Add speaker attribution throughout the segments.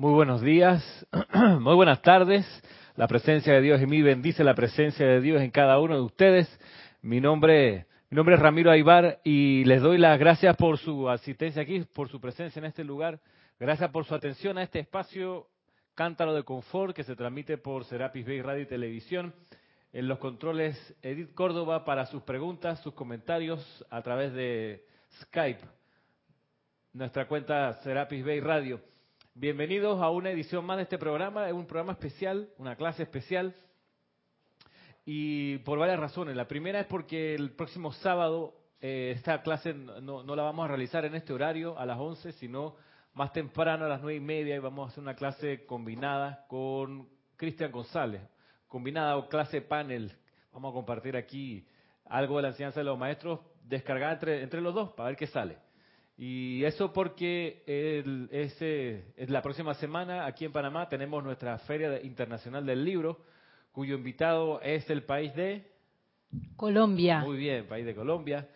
Speaker 1: Muy buenos días, muy buenas tardes. La presencia de Dios en mí bendice la presencia de Dios en cada uno de ustedes. Mi nombre, mi nombre es Ramiro Aybar y les doy las gracias por su asistencia aquí, por su presencia en este lugar. Gracias por su atención a este espacio Cántaro de Confort que se transmite por Serapis Bay Radio y Televisión. En los controles Edith Córdoba para sus preguntas, sus comentarios a través de Skype, nuestra cuenta Serapis Bay Radio. Bienvenidos a una edición más de este programa, es un programa especial, una clase especial, y por varias razones. La primera es porque el próximo sábado eh, esta clase no, no, la vamos a realizar en este horario a las 11, sino más temprano a las nueve y media y vamos a hacer una clase combinada con Cristian González, combinada o clase panel. Vamos a compartir aquí algo de la enseñanza de los maestros, descargar entre, entre los dos para ver qué sale. Y eso porque el, ese, la próxima semana aquí en Panamá tenemos nuestra Feria Internacional del Libro, cuyo invitado es el país de
Speaker 2: Colombia.
Speaker 1: Muy bien, país de Colombia,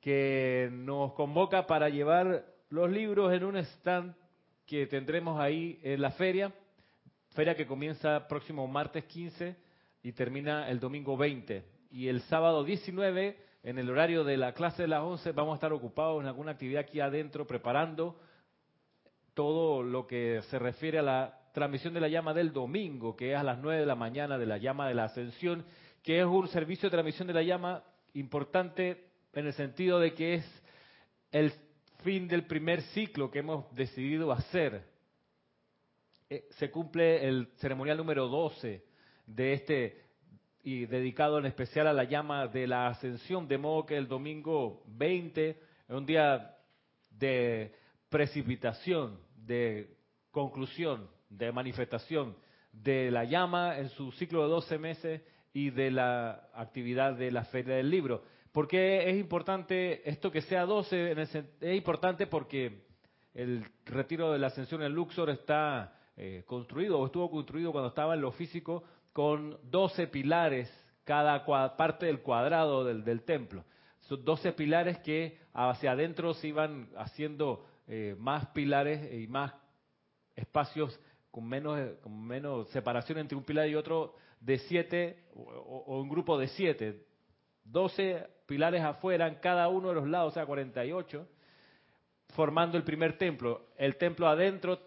Speaker 1: que nos convoca para llevar los libros en un stand que tendremos ahí en la feria, feria que comienza próximo martes 15 y termina el domingo 20. Y el sábado 19 en el horario de la clase de las 11 vamos a estar ocupados en alguna actividad aquí adentro preparando todo lo que se refiere a la transmisión de la llama del domingo, que es a las 9 de la mañana de la llama de la ascensión, que es un servicio de transmisión de la llama importante en el sentido de que es el fin del primer ciclo que hemos decidido hacer. Eh, se cumple el ceremonial número 12 de este y dedicado en especial a la llama de la ascensión, de modo que el domingo 20 es un día de precipitación, de conclusión, de manifestación de la llama en su ciclo de 12 meses y de la actividad de la Feria del Libro. ¿Por qué es importante esto que sea 12? Es importante porque el retiro de la ascensión en Luxor está eh, construido o estuvo construido cuando estaba en lo físico con 12 pilares cada parte del cuadrado del, templo. Son 12 pilares que hacia adentro se iban haciendo eh, más pilares y más espacios con menos, separación entre un pilar y otro de 7 o, un grupo de 7. 12 pilares afuera en cada uno de los lados, o sea, 48, formando el primer templo. El templo adentro,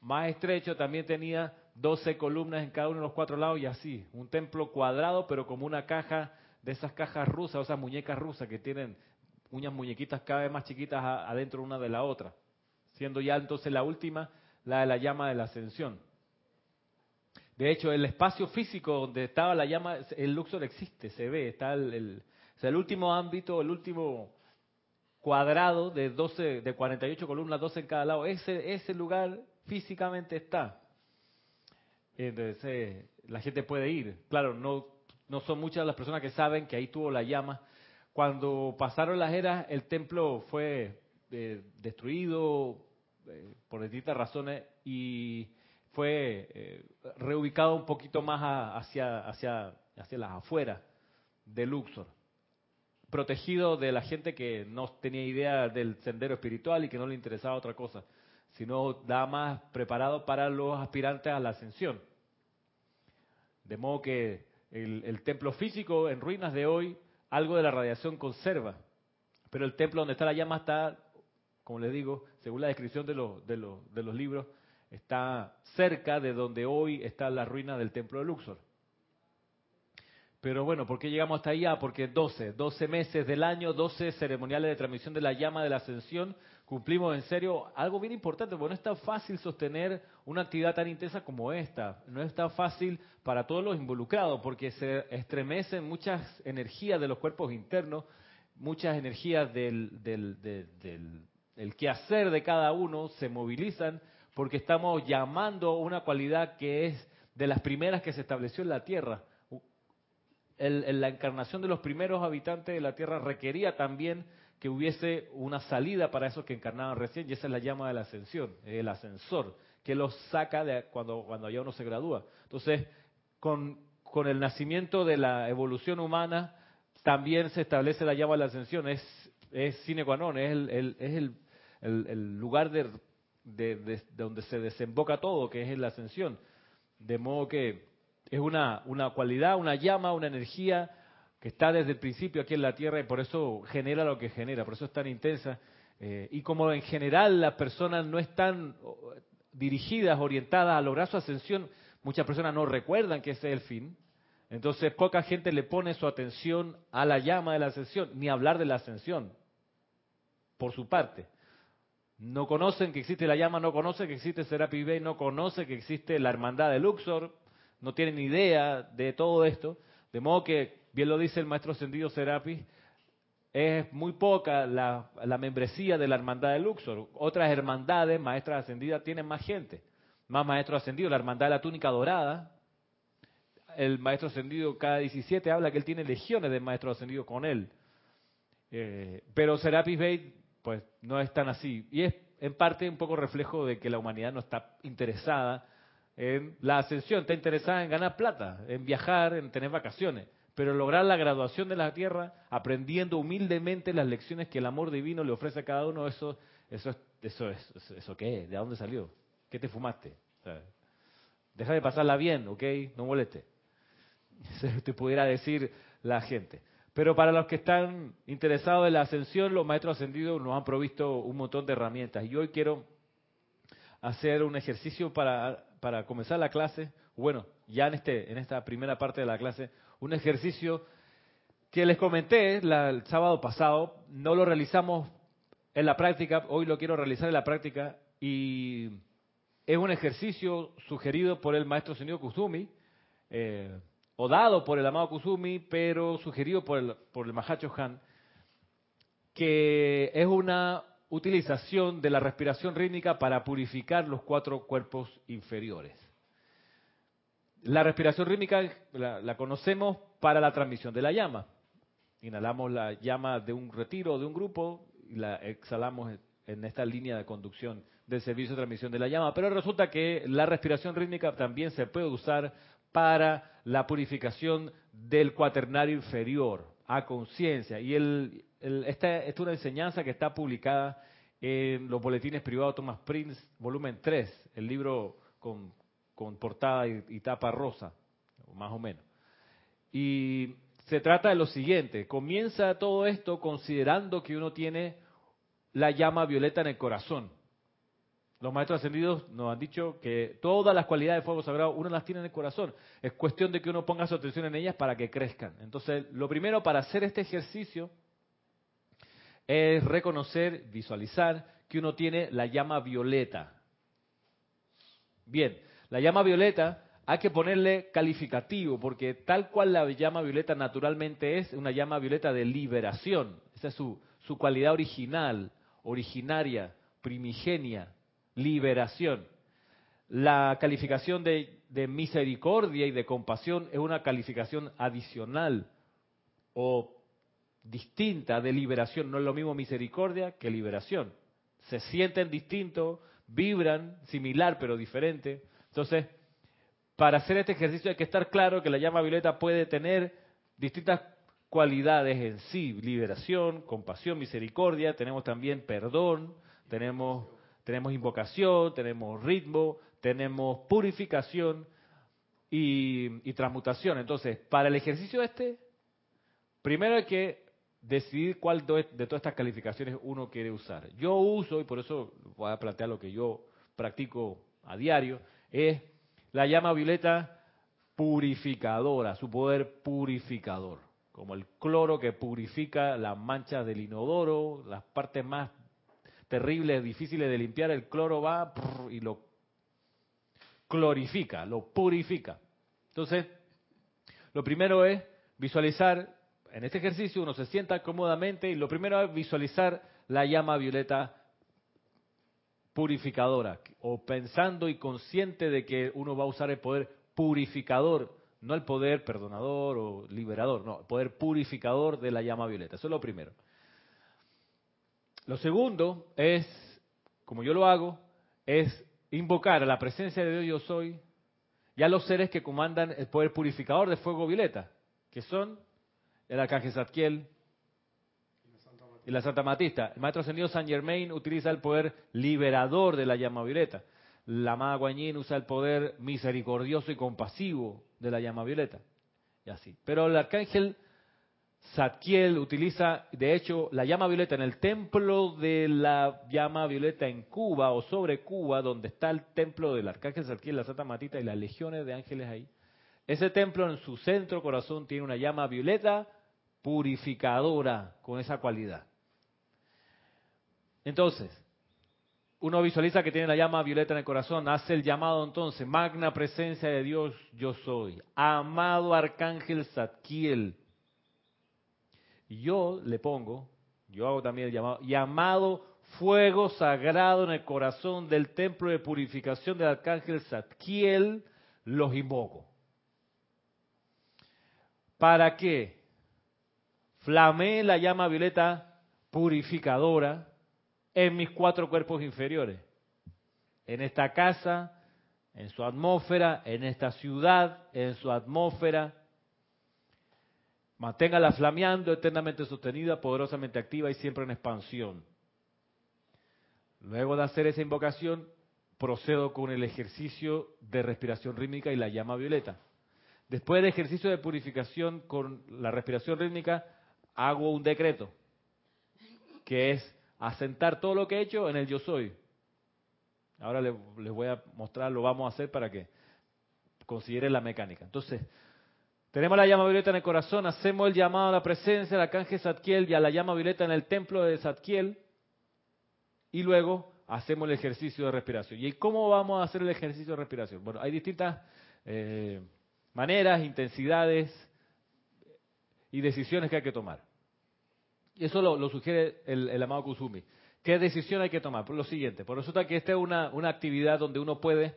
Speaker 1: más estrecho, también tenía 12 columnas en cada uno de los cuatro lados y así, un templo cuadrado, pero como una caja de esas cajas rusas, o esas muñecas rusas que tienen unas muñequitas cada vez más chiquitas adentro una de la otra, siendo ya entonces la última la de la llama de la ascensión. De hecho, el espacio físico donde estaba la llama, el Luxor existe, se ve, está el, el último ámbito, el último cuadrado de 12, de 48 columnas, 12 en cada lado, ese, ese lugar físicamente está. Entonces eh, la gente puede ir. Claro, no, no son muchas las personas que saben que ahí tuvo la llama. Cuando pasaron las eras, el templo fue eh, destruido eh, por distintas razones y fue reubicado un poquito más hacia, hacia, hacia las afueras de Luxor, protegido de la gente que no tenía idea del sendero espiritual y que no le interesaba otra cosa sino da más preparado para los aspirantes a la ascensión. De modo que el, templo físico en ruinas de hoy, algo de la radiación conserva, pero el templo donde está la llama está, como les digo, según la descripción de los, de los, de los libros, está cerca de donde hoy está la ruina del templo de Luxor. Pero bueno, ¿por qué llegamos hasta allá? Porque 12, 12 meses del año, 12 ceremoniales de transmisión de la llama de la ascensión, cumplimos en serio algo bien importante, porque no es tan fácil sostener una actividad tan intensa como esta. No es tan fácil para todos los involucrados, porque se estremecen muchas energías de los cuerpos internos, muchas energías del, del, del, quehacer de cada uno se movilizan, porque estamos llamando una cualidad que es de las primeras que se estableció en la Tierra. La encarnación de los primeros habitantes de la Tierra requería también que hubiese una salida para esos que encarnaban recién, y esa es la llama de la ascensión, el ascensor, que los saca de cuando, cuando ya uno se gradúa. Entonces, con, con el nacimiento de la evolución humana, también se establece la llama de la ascensión, es, es sine qua non, es el, es el, el, lugar de de, donde se desemboca todo, que es la ascensión. De modo que es una, una cualidad, una llama, una energía que está desde el principio aquí en la Tierra y por eso genera lo que genera, por eso es tan intensa. Eh, y como en general las personas no están dirigidas, orientadas a lograr su ascensión, muchas personas no recuerdan que ese es el fin. Entonces poca gente le pone su atención a la llama de la ascensión, ni hablar de la ascensión, por su parte. No conocen que existe la llama, no conocen que existe Serapis Bay, no conocen que existe la hermandad de Luxor, no tienen idea de todo esto. De modo que, bien lo dice el maestro ascendido Serapis, es muy poca la, membresía de la hermandad de Luxor. Otras hermandades, maestras ascendidas, tienen más gente, más maestros ascendidos. La hermandad de la túnica dorada, el maestro ascendido cada 17 habla que él tiene legiones de maestros ascendidos con él. Eh, pero Serapis Bey pues no es tan así. Y es en parte un poco reflejo de que la humanidad no está interesada en la ascensión, está interesada en ganar plata, en viajar, en tener vacaciones. Pero lograr la graduación de la tierra, aprendiendo humildemente las lecciones que el amor divino le ofrece a cada uno, eso, eso, eso, es, eso qué, ¿de dónde salió? ¿Qué te fumaste? deja de pasarla bien, ¿ok? No moleste. Se te pudiera decir la gente. Pero para los que están interesados en la ascensión, los maestros ascendidos nos han provisto un montón de herramientas. Y hoy quiero hacer un ejercicio para, para comenzar la clase, bueno, ya en, este, en esta primera parte de la clase, un ejercicio que les comenté el sábado pasado, no lo realizamos en la práctica, hoy lo quiero realizar en la práctica y es un ejercicio sugerido por el maestro señor Kusumi. Eh, o dado por el amado Kusumi, pero sugerido por el, por el Mahacho Han, que es una utilización de la respiración rítmica para purificar los cuatro cuerpos inferiores. La respiración rítmica la, conocemos para la transmisión de la llama. Inhalamos la llama de un retiro de un grupo y la exhalamos en esta línea de conducción del servicio de transmisión de la llama. Pero resulta que la respiración rítmica también se puede usar para la purificación del cuaternario inferior a conciencia. Y el, esta, es una enseñanza que está publicada en los boletines privados Thomas Prince, volumen 3, el libro con, portada y, tapa rosa, más o menos. Y se trata de lo siguiente, comienza todo esto considerando que uno tiene la llama violeta en el corazón. Los maestros ascendidos nos han dicho que todas las cualidades de fuego sagrado uno las tiene en el corazón. Es cuestión de que uno ponga su atención en ellas para que crezcan. Entonces, lo primero para hacer este ejercicio es reconocer, visualizar que uno tiene la llama violeta. Bien, la llama violeta hay que ponerle calificativo, porque tal cual la llama violeta naturalmente es una llama violeta de liberación. Esa es su, su cualidad original, originaria, primigenia liberación. La calificación de, misericordia y de compasión es una calificación adicional o distinta de liberación. No es lo mismo misericordia que liberación. Se sienten distintos, vibran similar pero diferente. Entonces, para hacer este ejercicio hay que estar claro que la llama violeta puede tener distintas cualidades en sí, liberación, compasión, misericordia, tenemos también perdón, tenemos tenemos invocación, tenemos ritmo, tenemos purificación y, transmutación. Entonces, para el ejercicio este, primero hay que decidir cuál de todas estas calificaciones uno quiere usar. Yo uso, y por eso voy a plantear lo que yo practico a diario, es la llama violeta purificadora, su poder purificador, como el cloro que purifica las manchas del inodoro, las partes más terribles, difíciles de limpiar, el cloro va y lo clorifica, lo purifica. Entonces, lo primero es visualizar, en este ejercicio uno se sienta cómodamente y lo primero es visualizar la llama violeta purificadora o pensando y consciente de que uno va a usar el poder purificador, no el poder perdonador o liberador, no, el poder purificador de la llama violeta. Eso es lo primero. Lo segundo es, como yo lo hago, es invocar a la presencia de Dios yo soy y a los seres que comandan el poder purificador de fuego violeta, que son el arcángel Zadkiel y la Santa Matista. El Maestro Ascendido San Germain utiliza el poder liberador de la llama violeta. La amada Guanyin usa el poder misericordioso y compasivo de la llama violeta. Y así. Pero el arcángel Zadkiel utiliza, de hecho, la llama violeta en el templo de la llama violeta en Cuba o sobre Cuba, donde está el templo del arcángel Zadkiel, la Santa Matita y las legiones de ángeles ahí. Ese templo en su centro corazón tiene una llama violeta purificadora con esa cualidad. Entonces, uno visualiza que tiene la llama violeta en el corazón, hace el llamado entonces, magna presencia de Dios, yo soy, amado arcángel Zadkiel. Y yo le pongo, yo hago también el llamado, llamado fuego sagrado en el corazón del templo de purificación del arcángel Zadkiel, los invoco. ¿Para qué? Flamé la llama violeta purificadora en mis cuatro cuerpos inferiores. En esta casa, en su atmósfera, en esta ciudad, en su atmósfera. Manténgala flameando, eternamente sostenida, poderosamente activa y siempre en expansión. Luego de hacer esa invocación, procedo con el ejercicio de respiración rítmica y la llama violeta. Después del ejercicio de purificación con la respiración rítmica, hago un decreto, que es asentar todo lo que he hecho en el yo soy. Ahora les, voy a mostrar, lo vamos a hacer para que consideren la mecánica. Entonces, tenemos la llama violeta en el corazón, hacemos el llamado a la presencia del arcángel Zadkiel y a la llama violeta en el templo de Zadkiel, y luego hacemos el ejercicio de respiración. ¿Y cómo vamos a hacer el ejercicio de respiración? Bueno, hay distintas eh, maneras, intensidades y decisiones que hay que tomar. Y eso lo, sugiere el, amado Kusumi. ¿Qué decisión hay que tomar? Por lo siguiente, por resulta que esta es una, una actividad donde uno puede,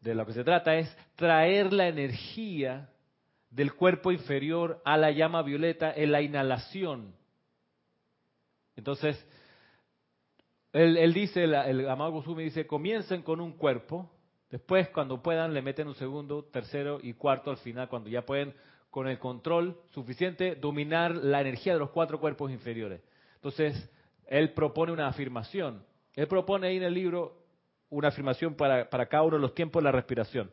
Speaker 1: de lo que se trata es traer la energía del cuerpo inferior a la llama violeta en la inhalación. Entonces, él, dice, el, el amado Kusumi dice, comiencen con un cuerpo, después cuando puedan le meten un segundo, tercero y cuarto al final, cuando ya pueden con el control suficiente, dominar la energía de los cuatro cuerpos inferiores. Entonces, él propone una afirmación. Él propone ahí en el libro una afirmación para, para cada uno de los tiempos de la respiración.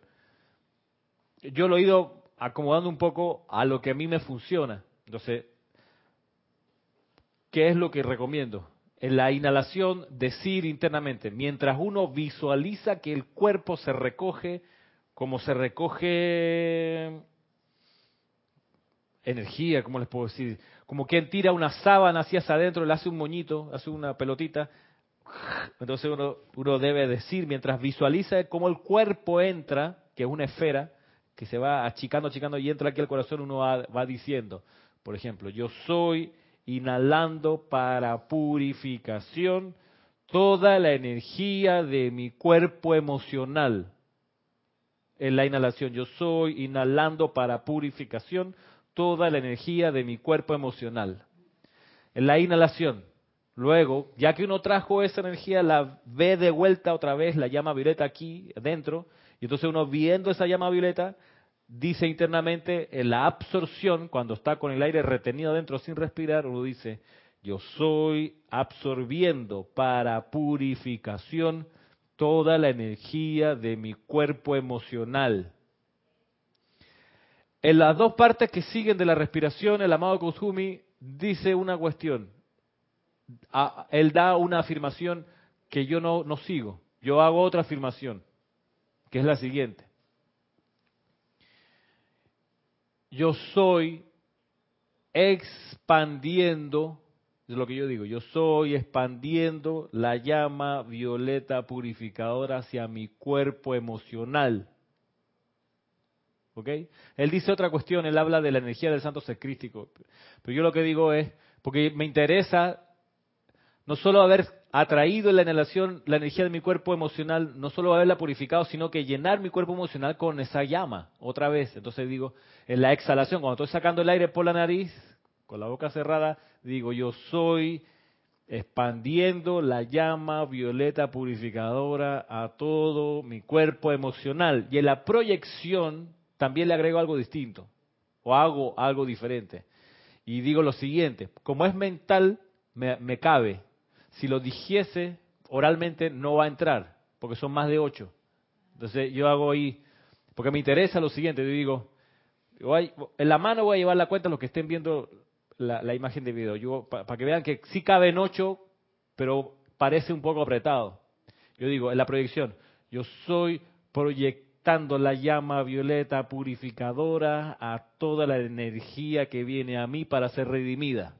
Speaker 1: Yo lo he ido acomodando un poco a lo que a mí me funciona. Entonces, ¿qué es lo que recomiendo? En la inhalación, decir internamente, mientras uno visualiza que el cuerpo se recoge como se recoge energía, ¿cómo les puedo decir? Como quien tira una sábana hacia adentro, le hace un moñito, hace una pelotita. Entonces uno, debe decir, mientras visualiza cómo el cuerpo entra, que es una esfera, que se va achicando, achicando y entra aquí al corazón, uno va, va diciendo, por ejemplo, yo soy inhalando para purificación toda la energía de mi cuerpo emocional. En la inhalación, yo soy inhalando para purificación toda la energía de mi cuerpo emocional. En la inhalación. Luego, ya que uno trajo esa energía, la ve de vuelta otra vez, la llama violeta aquí dentro, y entonces uno viendo esa llama violeta, dice internamente en la absorción, cuando está con el aire retenido adentro sin respirar, uno dice, yo soy absorbiendo para purificación toda la energía de mi cuerpo emocional. En las dos partes que siguen de la respiración, el amado Kusumi dice una cuestión. Él da una afirmación que yo no, no sigo. Yo hago otra afirmación, que es la siguiente. Yo soy expandiendo, es lo que yo digo, yo soy expandiendo la llama violeta purificadora hacia mi cuerpo emocional. Él dice otra cuestión, él habla de la energía del santo secrístico. Pero yo lo que digo es, porque me interesa no solo haber atraído en la inhalación la energía de mi cuerpo emocional, no solo haberla purificado, sino que llenar mi cuerpo emocional con esa llama otra vez. Entonces digo, en la exhalación, cuando estoy sacando el aire por la nariz, con la boca cerrada, digo, yo soy expandiendo la llama violeta purificadora a todo mi cuerpo emocional. Y en la proyección también le agrego algo distinto o hago algo diferente. Y digo lo siguiente, como es mental, me, me cabe. Si lo dijese oralmente no va a entrar, porque son más de ocho. Entonces yo hago ahí, porque me interesa lo siguiente, yo digo, en la mano voy a llevar la cuenta los que estén viendo la, imagen de video, para que vean que sí cabe en ocho, pero parece un poco apretado. Yo digo, en la proyección, yo soy proyectando la llama violeta purificadora a toda la energía que viene a mí para ser redimida.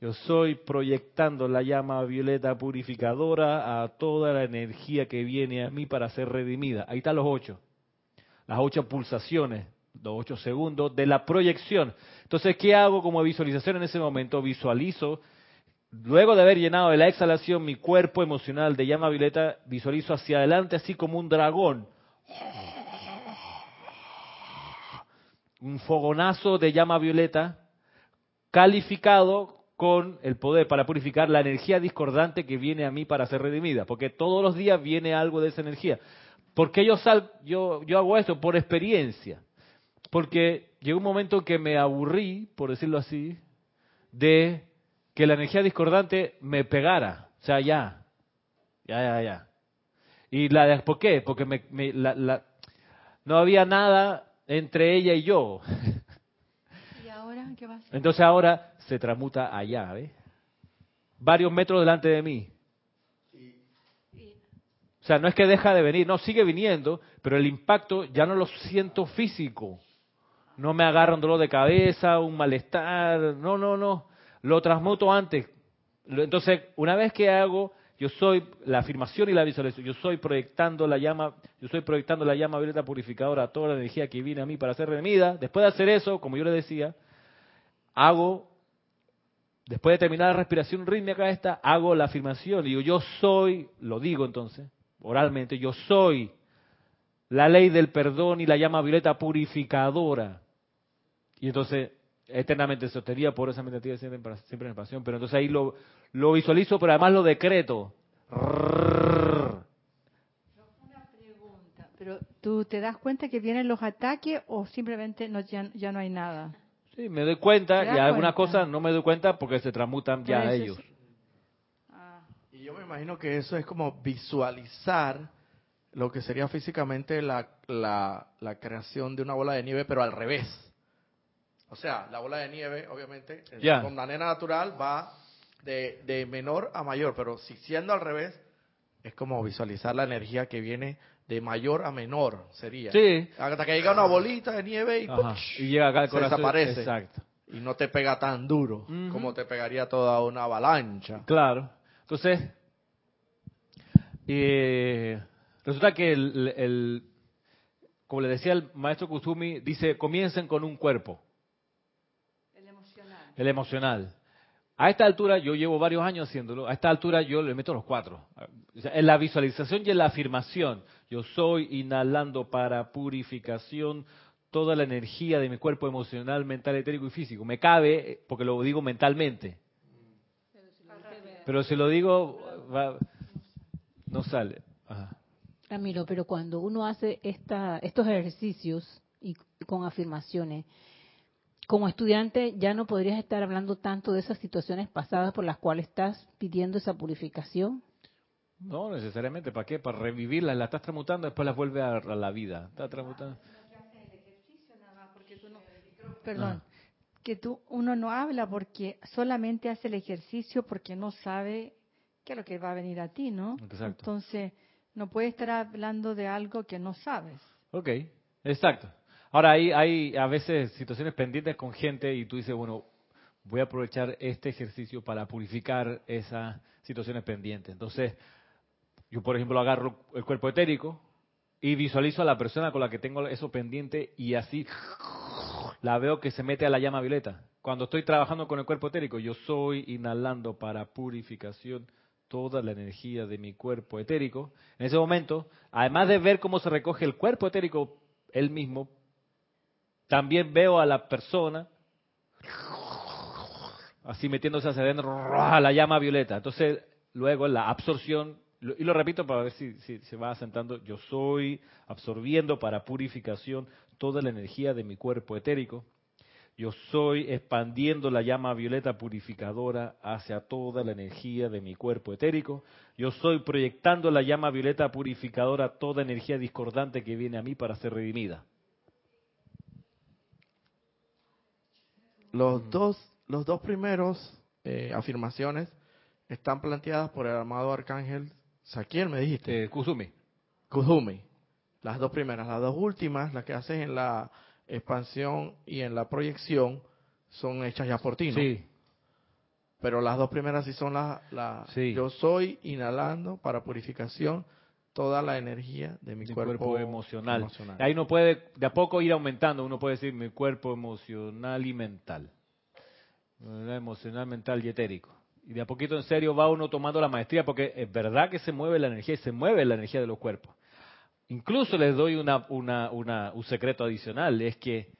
Speaker 1: Yo soy proyectando la llama violeta purificadora a toda la energía que viene a mí para ser redimida. Ahí están los ocho. Las ocho pulsaciones, los ocho segundos de la proyección. Entonces, ¿qué hago como visualización en ese momento? Visualizo, luego de haber llenado de la exhalación mi cuerpo emocional de llama violeta, visualizo hacia adelante así como un dragón. Un fogonazo de llama violeta calificado con el poder para purificar la energía discordante que viene a mí para ser redimida, porque todos los días viene algo de esa energía. ¿Por qué yo, sal, yo, yo hago esto? Por experiencia. Porque llegó un momento que me aburrí, por decirlo así, de que la energía discordante me pegara. O sea, ya, ya, ya, ya. ¿Y la por qué? Porque me, la, no había nada entre ella y yo.
Speaker 2: ¿Y ahora qué va a hacer?
Speaker 1: Entonces ahora se transmuta allá, ¿ves? Varios metros delante de mí. O sea, no es que deja de venir, no, sigue viniendo, pero el impacto ya no lo siento físico. No me agarra un dolor de cabeza, un malestar, no, no, no. Lo transmuto antes. Entonces, una vez que hago, yo soy la afirmación y la visualización, yo soy proyectando la llama, yo estoy proyectando la llama violeta purificadora toda la energía que viene a mí para ser redimida. Después de hacer eso, como yo le decía, hago Después de terminar la respiración rítmica esta, hago la afirmación. Digo, yo soy, lo digo entonces, oralmente, yo soy la ley del perdón y la llama violeta purificadora. Y entonces, eternamente sostenida por esa meditativa siempre, siempre en pasión. Pero entonces ahí lo, lo visualizo, pero además lo decreto.
Speaker 2: Una pregunta, pero ¿tú te das cuenta que vienen los ataques o simplemente no, ya no hay nada?
Speaker 1: Sí, me doy cuenta y algunas cosas no me doy cuenta porque se transmutan ya ellos.
Speaker 3: Ah. Y yo me imagino que eso es como visualizar lo que sería físicamente la, la, creación de una bola de nieve, pero al revés. O sea, la bola de nieve, obviamente, con manera natural va de, de menor a mayor, pero si siendo al revés, es como visualizar la energía que viene de mayor a menor sería.
Speaker 1: Sí.
Speaker 3: Hasta que llega una bolita de nieve y,
Speaker 1: llega acá
Speaker 3: se desaparece. Exacto. Y no te pega tan duro como te pegaría toda una avalancha.
Speaker 1: Claro. Entonces, eh, resulta que el, como le decía el maestro Kusumi, dice, comiencen con un cuerpo.
Speaker 2: El emocional.
Speaker 1: A esta altura, yo llevo varios años haciéndolo, a esta altura yo le meto los cuatro. en la visualización y en la afirmación, yo soy inhalando para purificación toda la energía de mi cuerpo emocional, mental, etérico y físico. Me cabe, porque lo digo mentalmente. Pero si lo digo, no sale.
Speaker 2: Ramiro, pero cuando uno hace esta, estos ejercicios y con afirmaciones, como estudiante ya no podrías estar hablando tanto de esas situaciones pasadas por las cuales estás pidiendo esa purificación.
Speaker 1: No, necesariamente. ¿Para qué? Para revivirlas. Las estás transmutando, después las vuelve a, la vida. Está transmutando.
Speaker 2: Perdón. Que tú, uno no habla porque solamente hace el ejercicio porque no sabe qué es lo que va a venir a ti, ¿no?
Speaker 1: Exacto.
Speaker 2: Entonces, no puede estar hablando de algo que no sabes.
Speaker 1: Ok, exacto. Ahora, hay, a veces situaciones pendientes con gente y tú dices, bueno, voy a aprovechar este ejercicio para purificar esas situaciones pendientes. Entonces, yo, por ejemplo, agarro el cuerpo etérico y visualizo a la persona con la que tengo eso pendiente y así la veo que se mete a la llama violeta. Cuando estoy trabajando con el cuerpo etérico, yo soy inhalando para purificación toda la energía de mi cuerpo etérico. En ese momento, además de ver cómo se recoge el cuerpo etérico él mismo, también veo a la persona así metiéndose hacia adentro la llama violeta. Entonces, luego la absorción y lo repito para ver si, se va asentando, yo soy absorbiendo para purificación toda la energía de mi cuerpo etérico. Yo soy expandiendo la llama violeta purificadora hacia toda la energía de mi cuerpo etérico. Yo soy proyectando la llama violeta purificadora toda energía discordante que viene a mí para ser redimida.
Speaker 3: Los dos, los dos primeros eh, afirmaciones están planteadas por el amado arcángel Saquiel, me dijiste.
Speaker 1: Eh, Kuzumi.
Speaker 3: Kuzumi. Las dos primeras. Las dos últimas, las que haces en la expansión y en la proyección, son hechas ya por ti, ¿no?
Speaker 1: Sí,
Speaker 3: Pero las dos primeras sí son las... La,
Speaker 1: Sí.
Speaker 3: Yo soy inhalando para purificación toda la energía de mi
Speaker 1: mi
Speaker 3: cuerpo,
Speaker 1: cuerpo, emocional.
Speaker 3: emocional.
Speaker 1: Ahí uno puede de a poco ir aumentando. Uno puede decir mi cuerpo emocional y mental. Emocional, mental y etérico. Y de a poquito en serio va uno tomando la maestría porque es verdad que se mueve la energía y se mueve la energía de los cuerpos. Incluso les doy una, una, una- un secreto adicional, es que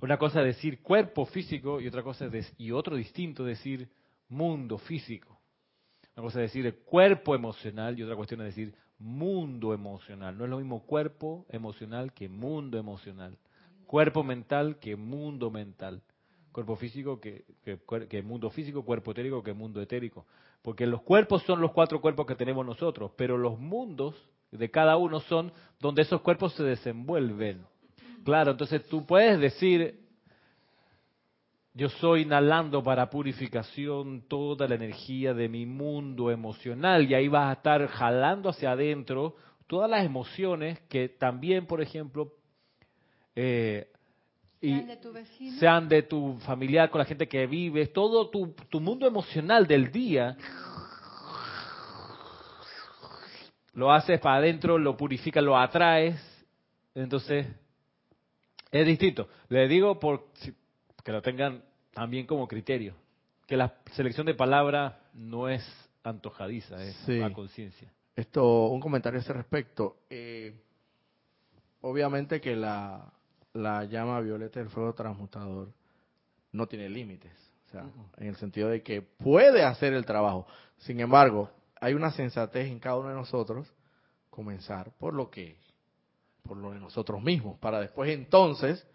Speaker 1: una cosa es decir cuerpo físico y otra cosa es y otro distinto decir mundo físico. Una cosa es decir el cuerpo emocional y otra cuestión es decir mundo emocional. No es lo mismo cuerpo emocional que mundo emocional. Cuerpo mental que mundo mental. Cuerpo físico que, que, mundo físico, cuerpo etérico que mundo etérico. Porque los cuerpos son los cuatro cuerpos que tenemos nosotros, pero los mundos de cada uno son donde esos cuerpos se desenvuelven. Claro, entonces tú puedes decir, yo soy inhalando para purificación toda la energía de mi mundo emocional y ahí vas a estar jalando hacia adentro todas las emociones que también, por ejemplo, eh, y
Speaker 4: Sean de tu vecino.
Speaker 1: sean de tu familiar, con la gente que vives, todo tu, tu mundo emocional del día, lo haces para adentro, lo purificas, lo atraes, entonces es distinto. Le digo por que lo tengan también como criterio, que la selección de palabras no es antojadiza, es
Speaker 3: Sí.
Speaker 1: a conciencia.
Speaker 3: Esto, un comentario a ese respecto. Eh, obviamente que la, la llama violeta del fuego transmutador no tiene límites. O sea, en el sentido de que puede hacer el trabajo. Sin embargo, hay una sensatez en cada uno de nosotros comenzar por lo que, por lo de nosotros mismos, para después entonces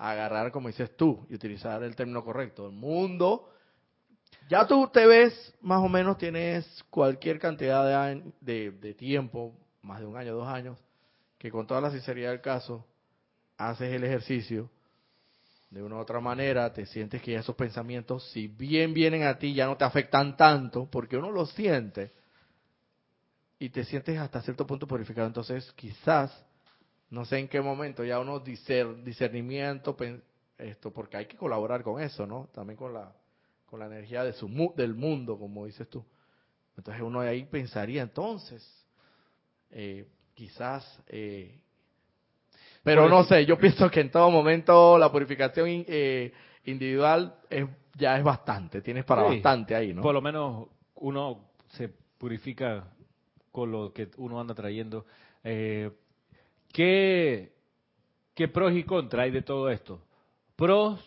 Speaker 3: agarrar, como dices tú, y utilizar el término correcto, el mundo. Ya tú te ves, más o menos tienes cualquier cantidad de, de, de tiempo, más de un año, dos años, que con toda la sinceridad del caso, haces el ejercicio de una u otra manera, te sientes que esos pensamientos, si bien vienen a ti, ya no te afectan tanto, porque uno los siente y te sientes hasta cierto punto purificado. Entonces, quizás, no sé en qué momento, ya uno discer- discernimiento, esto, porque hay que colaborar con eso, ¿no? También con la, con la energía de su, del mundo, como dices tú. Entonces, uno ahí pensaría, entonces, eh, quizás eh, pero no sé, yo pienso que en todo momento la purificación eh, individual es, ya es bastante, tienes para
Speaker 1: Sí.
Speaker 3: bastante ahí, ¿no?
Speaker 1: Por lo menos uno se purifica con lo que uno anda trayendo. Eh, ¿qué, ¿Qué pros y contras hay de todo esto? Pros,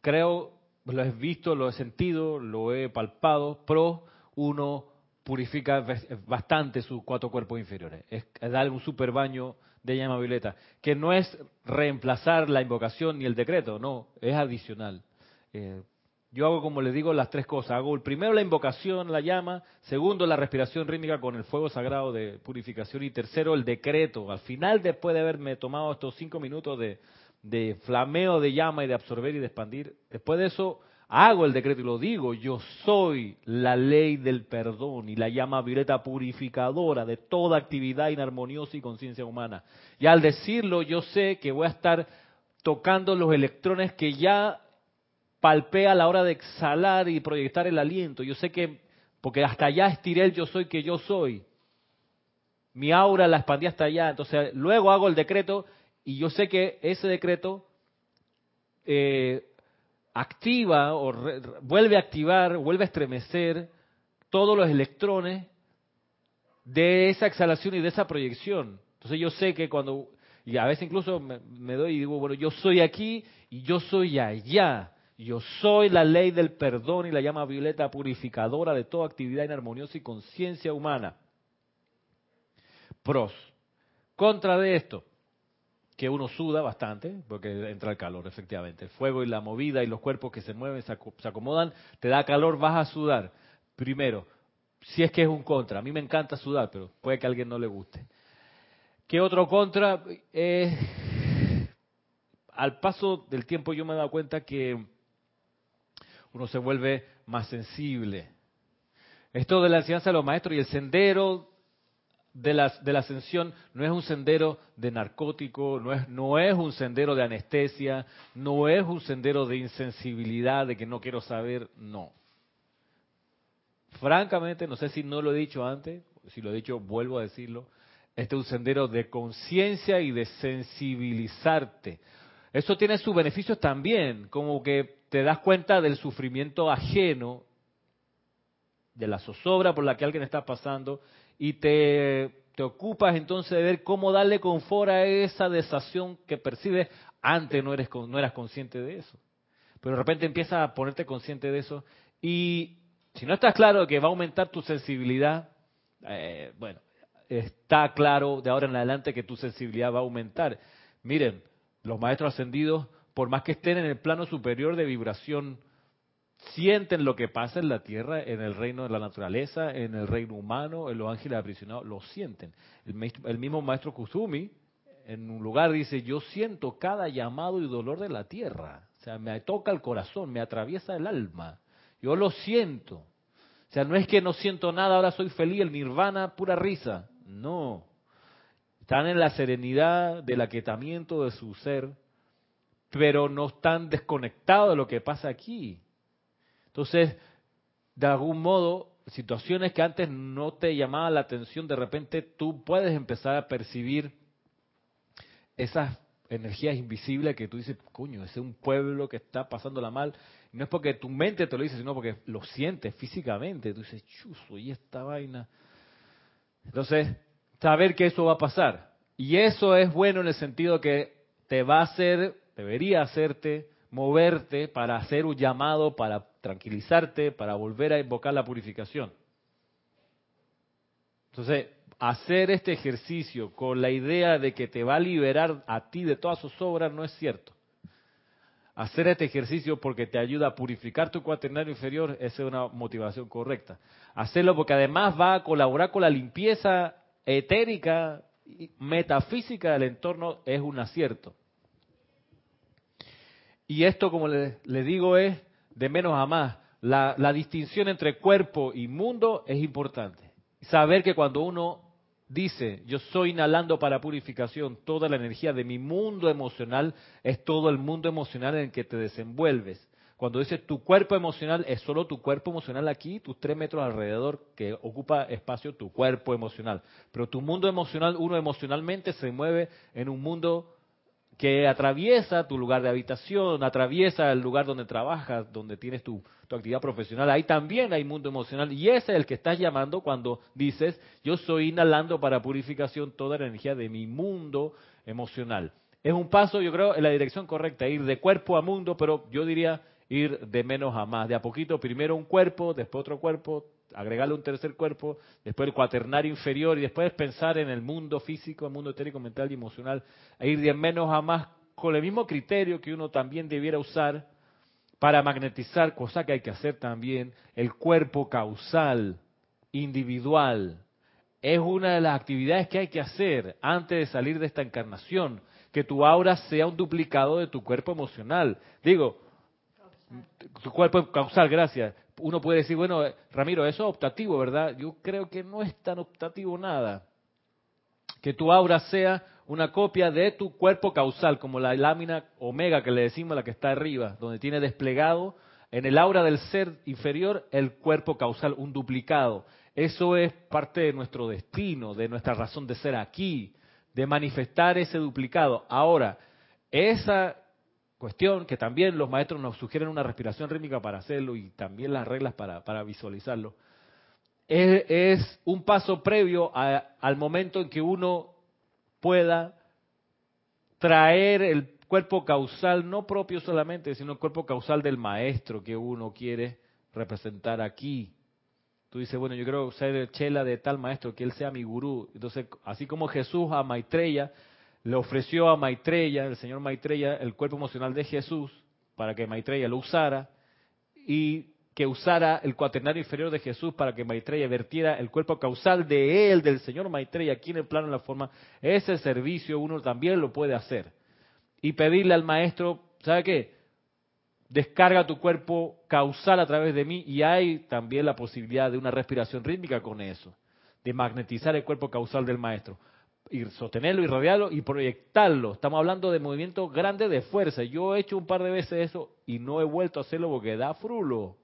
Speaker 1: creo, lo he visto, lo he sentido, lo he palpado. Pros, uno purifica bas- bastante sus cuatro cuerpos inferiores. Es, es darle un super baño de llama violeta, que no es reemplazar la invocación ni el decreto, no, es adicional. Eh, yo hago, como les digo, las tres cosas. Hago el primero la invocación, la llama. Segundo, la respiración rítmica con el fuego sagrado de purificación. Y tercero, el decreto. Al final, después de haberme tomado estos cinco minutos de, de flameo de llama y de absorber y de expandir, después de eso hago el decreto y lo digo. Yo soy la ley del perdón y la llama violeta purificadora de toda actividad inarmoniosa y conciencia humana. Y al decirlo, yo sé que voy a estar tocando los electrones que ya palpé a la hora de exhalar y proyectar el aliento. Yo sé que, porque hasta allá estiré el yo soy que yo soy. Mi aura la expandí hasta allá. Entonces, luego hago el decreto y yo sé que ese decreto eh, activa o vuelve a activar, vuelve a estremecer todos los electrones de esa exhalación y de esa proyección. Entonces yo sé que cuando, y a veces incluso me doy y digo, bueno, yo soy aquí y yo soy allá. Yo soy la ley del perdón y la llama violeta purificadora de toda actividad inarmoniosa y conciencia humana. Pros. Contra de esto, que uno suda bastante, porque entra el calor, efectivamente. El fuego y la movida y los cuerpos que se mueven, se, acomodan, te da calor, vas a sudar. Primero, si es que es un contra. A mí me encanta sudar, pero puede que a alguien no le guste. ¿Qué otro contra? al paso del tiempo yo me he dado cuenta que uno se vuelve más sensible. Esto de la enseñanza de los maestros y el sendero de la, de la ascensión no es un sendero de narcótico, no es, no es un sendero de anestesia, no es un sendero de insensibilidad, de que no quiero saber, no. Francamente, no sé si no lo he dicho antes, si lo he dicho, vuelvo a decirlo, este es un sendero de conciencia y de sensibilizarte. Eso tiene sus beneficios también, como que te das cuenta del sufrimiento ajeno, de la zozobra por la que alguien está pasando, y te, te ocupas entonces de ver cómo darle confort a esa desación que percibes. Antes no, eres, no eras consciente de eso. Pero de repente empiezas a ponerte consciente de eso. Y si no estás claro que va a aumentar tu sensibilidad, eh, bueno, está claro de ahora en adelante que tu sensibilidad va a aumentar. Miren, los maestros ascendidos, por más que estén en el plano superior de vibración sienten lo que pasa en la tierra, en el reino de la naturaleza, en el reino humano, en los ángeles aprisionados, lo sienten. El, mismo maestro Kusumi en un lugar dice, yo siento cada llamado y dolor de la tierra. O sea, me toca el corazón, me atraviesa el alma. Yo lo siento. O sea, no es que no siento nada, ahora soy feliz, el nirvana, pura risa. No. Están en la serenidad del aquietamiento de su ser, pero no están desconectados de lo que pasa aquí. Entonces, de algún modo, situaciones que antes no te llamaban la atención, de repente tú puedes empezar a percibir esas energías invisibles que tú dices, coño, ese es un pueblo que está pasándola mal. No es porque tu mente te lo dice, sino porque lo sientes físicamente. Tú dices, chuzo, y esta vaina. Entonces, saber que eso va a pasar. Y eso es bueno en el sentido que te va a hacer, debería hacerte moverte para hacer un llamado, para tranquilizarte, para volver a invocar la purificación. Entonces, hacer este ejercicio con la idea de que te va a liberar a ti de todas sus obras no es cierto. Hacer este ejercicio porque te ayuda a purificar tu cuaternario inferior, es una motivación correcta. Hacerlo porque además va a colaborar con la limpieza etérica, y metafísica del entorno, es un acierto. Y esto, como les, digo, es de menos a más. La, la distinción entre cuerpo y mundo es importante. Saber que cuando uno dice, yo estoy inhalando para purificación, toda la energía de mi mundo emocional es todo el mundo emocional en el que te desenvuelves. Cuando dices tu cuerpo emocional, es solo tu cuerpo emocional aquí, tus tres metros alrededor, que ocupa espacio tu cuerpo emocional. Pero tu mundo emocional, uno emocionalmente se mueve en un mundo que atraviesa tu lugar de habitación, atraviesa el lugar donde trabajas, donde tienes tu, actividad profesional. Ahí también hay mundo emocional y ese es el que estás llamando cuando dices, yo soy inhalando para purificación toda la energía de mi mundo emocional. Es un paso, yo creo, en la dirección correcta, ir de cuerpo a mundo, pero yo diría ir de menos a más, de a poquito, primero un cuerpo, después otro cuerpo, agregarle un tercer cuerpo, después el cuaternario inferior y después pensar en el mundo físico, el mundo etérico, mental y emocional, e ir de menos a más con el mismo criterio que uno también debiera usar para magnetizar, cosa que hay que hacer también, el cuerpo causal, individual. Es una de las actividades que hay que hacer antes de salir de esta encarnación, que tu aura sea un duplicado de tu cuerpo emocional. Digo, tu cuerpo causal, gracias uno puede decir, bueno, Ramiro, eso es optativo, ¿verdad? Yo creo que no es tan optativo nada. Que tu aura sea una copia de tu cuerpo causal, como la lámina omega que le decimos, la que está arriba, donde tiene desplegado en el aura del ser inferior el cuerpo causal, un duplicado. Eso es parte de nuestro destino, de nuestra razón de ser aquí, de manifestar ese duplicado. Ahora, esa cuestión que también los maestros nos sugieren una respiración rítmica para hacerlo y también las reglas para, para visualizarlo, es, un paso previo al momento en que uno pueda traer el cuerpo causal, no propio solamente, sino el cuerpo causal del maestro que uno quiere representar aquí. Tú dices, bueno, yo quiero ser chela de tal maestro, que él sea mi gurú. Entonces, así como Jesús a Maitreya le ofreció a Maitreya, el señor Maitreya, el cuerpo emocional de Jesús para que Maitreya lo usara y que usara el cuaternario inferior de Jesús para que Maitreya vertiera el cuerpo causal de él, del señor Maitreya, aquí en el plano de la forma, ese servicio uno también lo puede hacer. Y pedirle al maestro, ¿sabe qué? Descarga tu cuerpo causal a través de mí y hay también la posibilidad de una respiración rítmica con eso, de magnetizar el cuerpo causal del maestro y sostenerlo y rodearlo y proyectarlo. Estamos hablando de movimientos grandes de fuerza. Yo he hecho un par de veces eso y no he vuelto a hacerlo porque da frulo.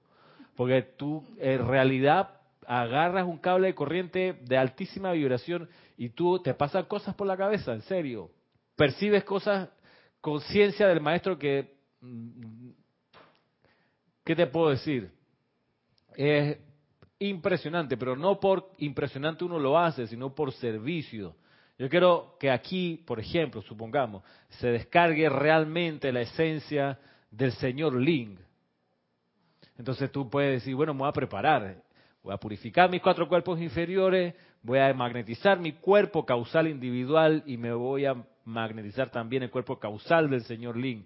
Speaker 1: Porque tú en realidad agarras un cable de corriente de altísima vibración y tú te pasan cosas por la cabeza, en serio. Percibes cosas, conciencia del maestro que... Mm, ¿Qué te puedo decir? Es impresionante, pero no por impresionante uno lo hace, sino por servicio. Yo quiero que aquí, por ejemplo, supongamos, se descargue realmente la esencia del señor Ling. Entonces tú puedes decir, bueno, me voy a preparar, voy a purificar mis cuatro cuerpos inferiores, voy a magnetizar mi cuerpo causal individual y me voy a magnetizar también el cuerpo causal del señor Ling.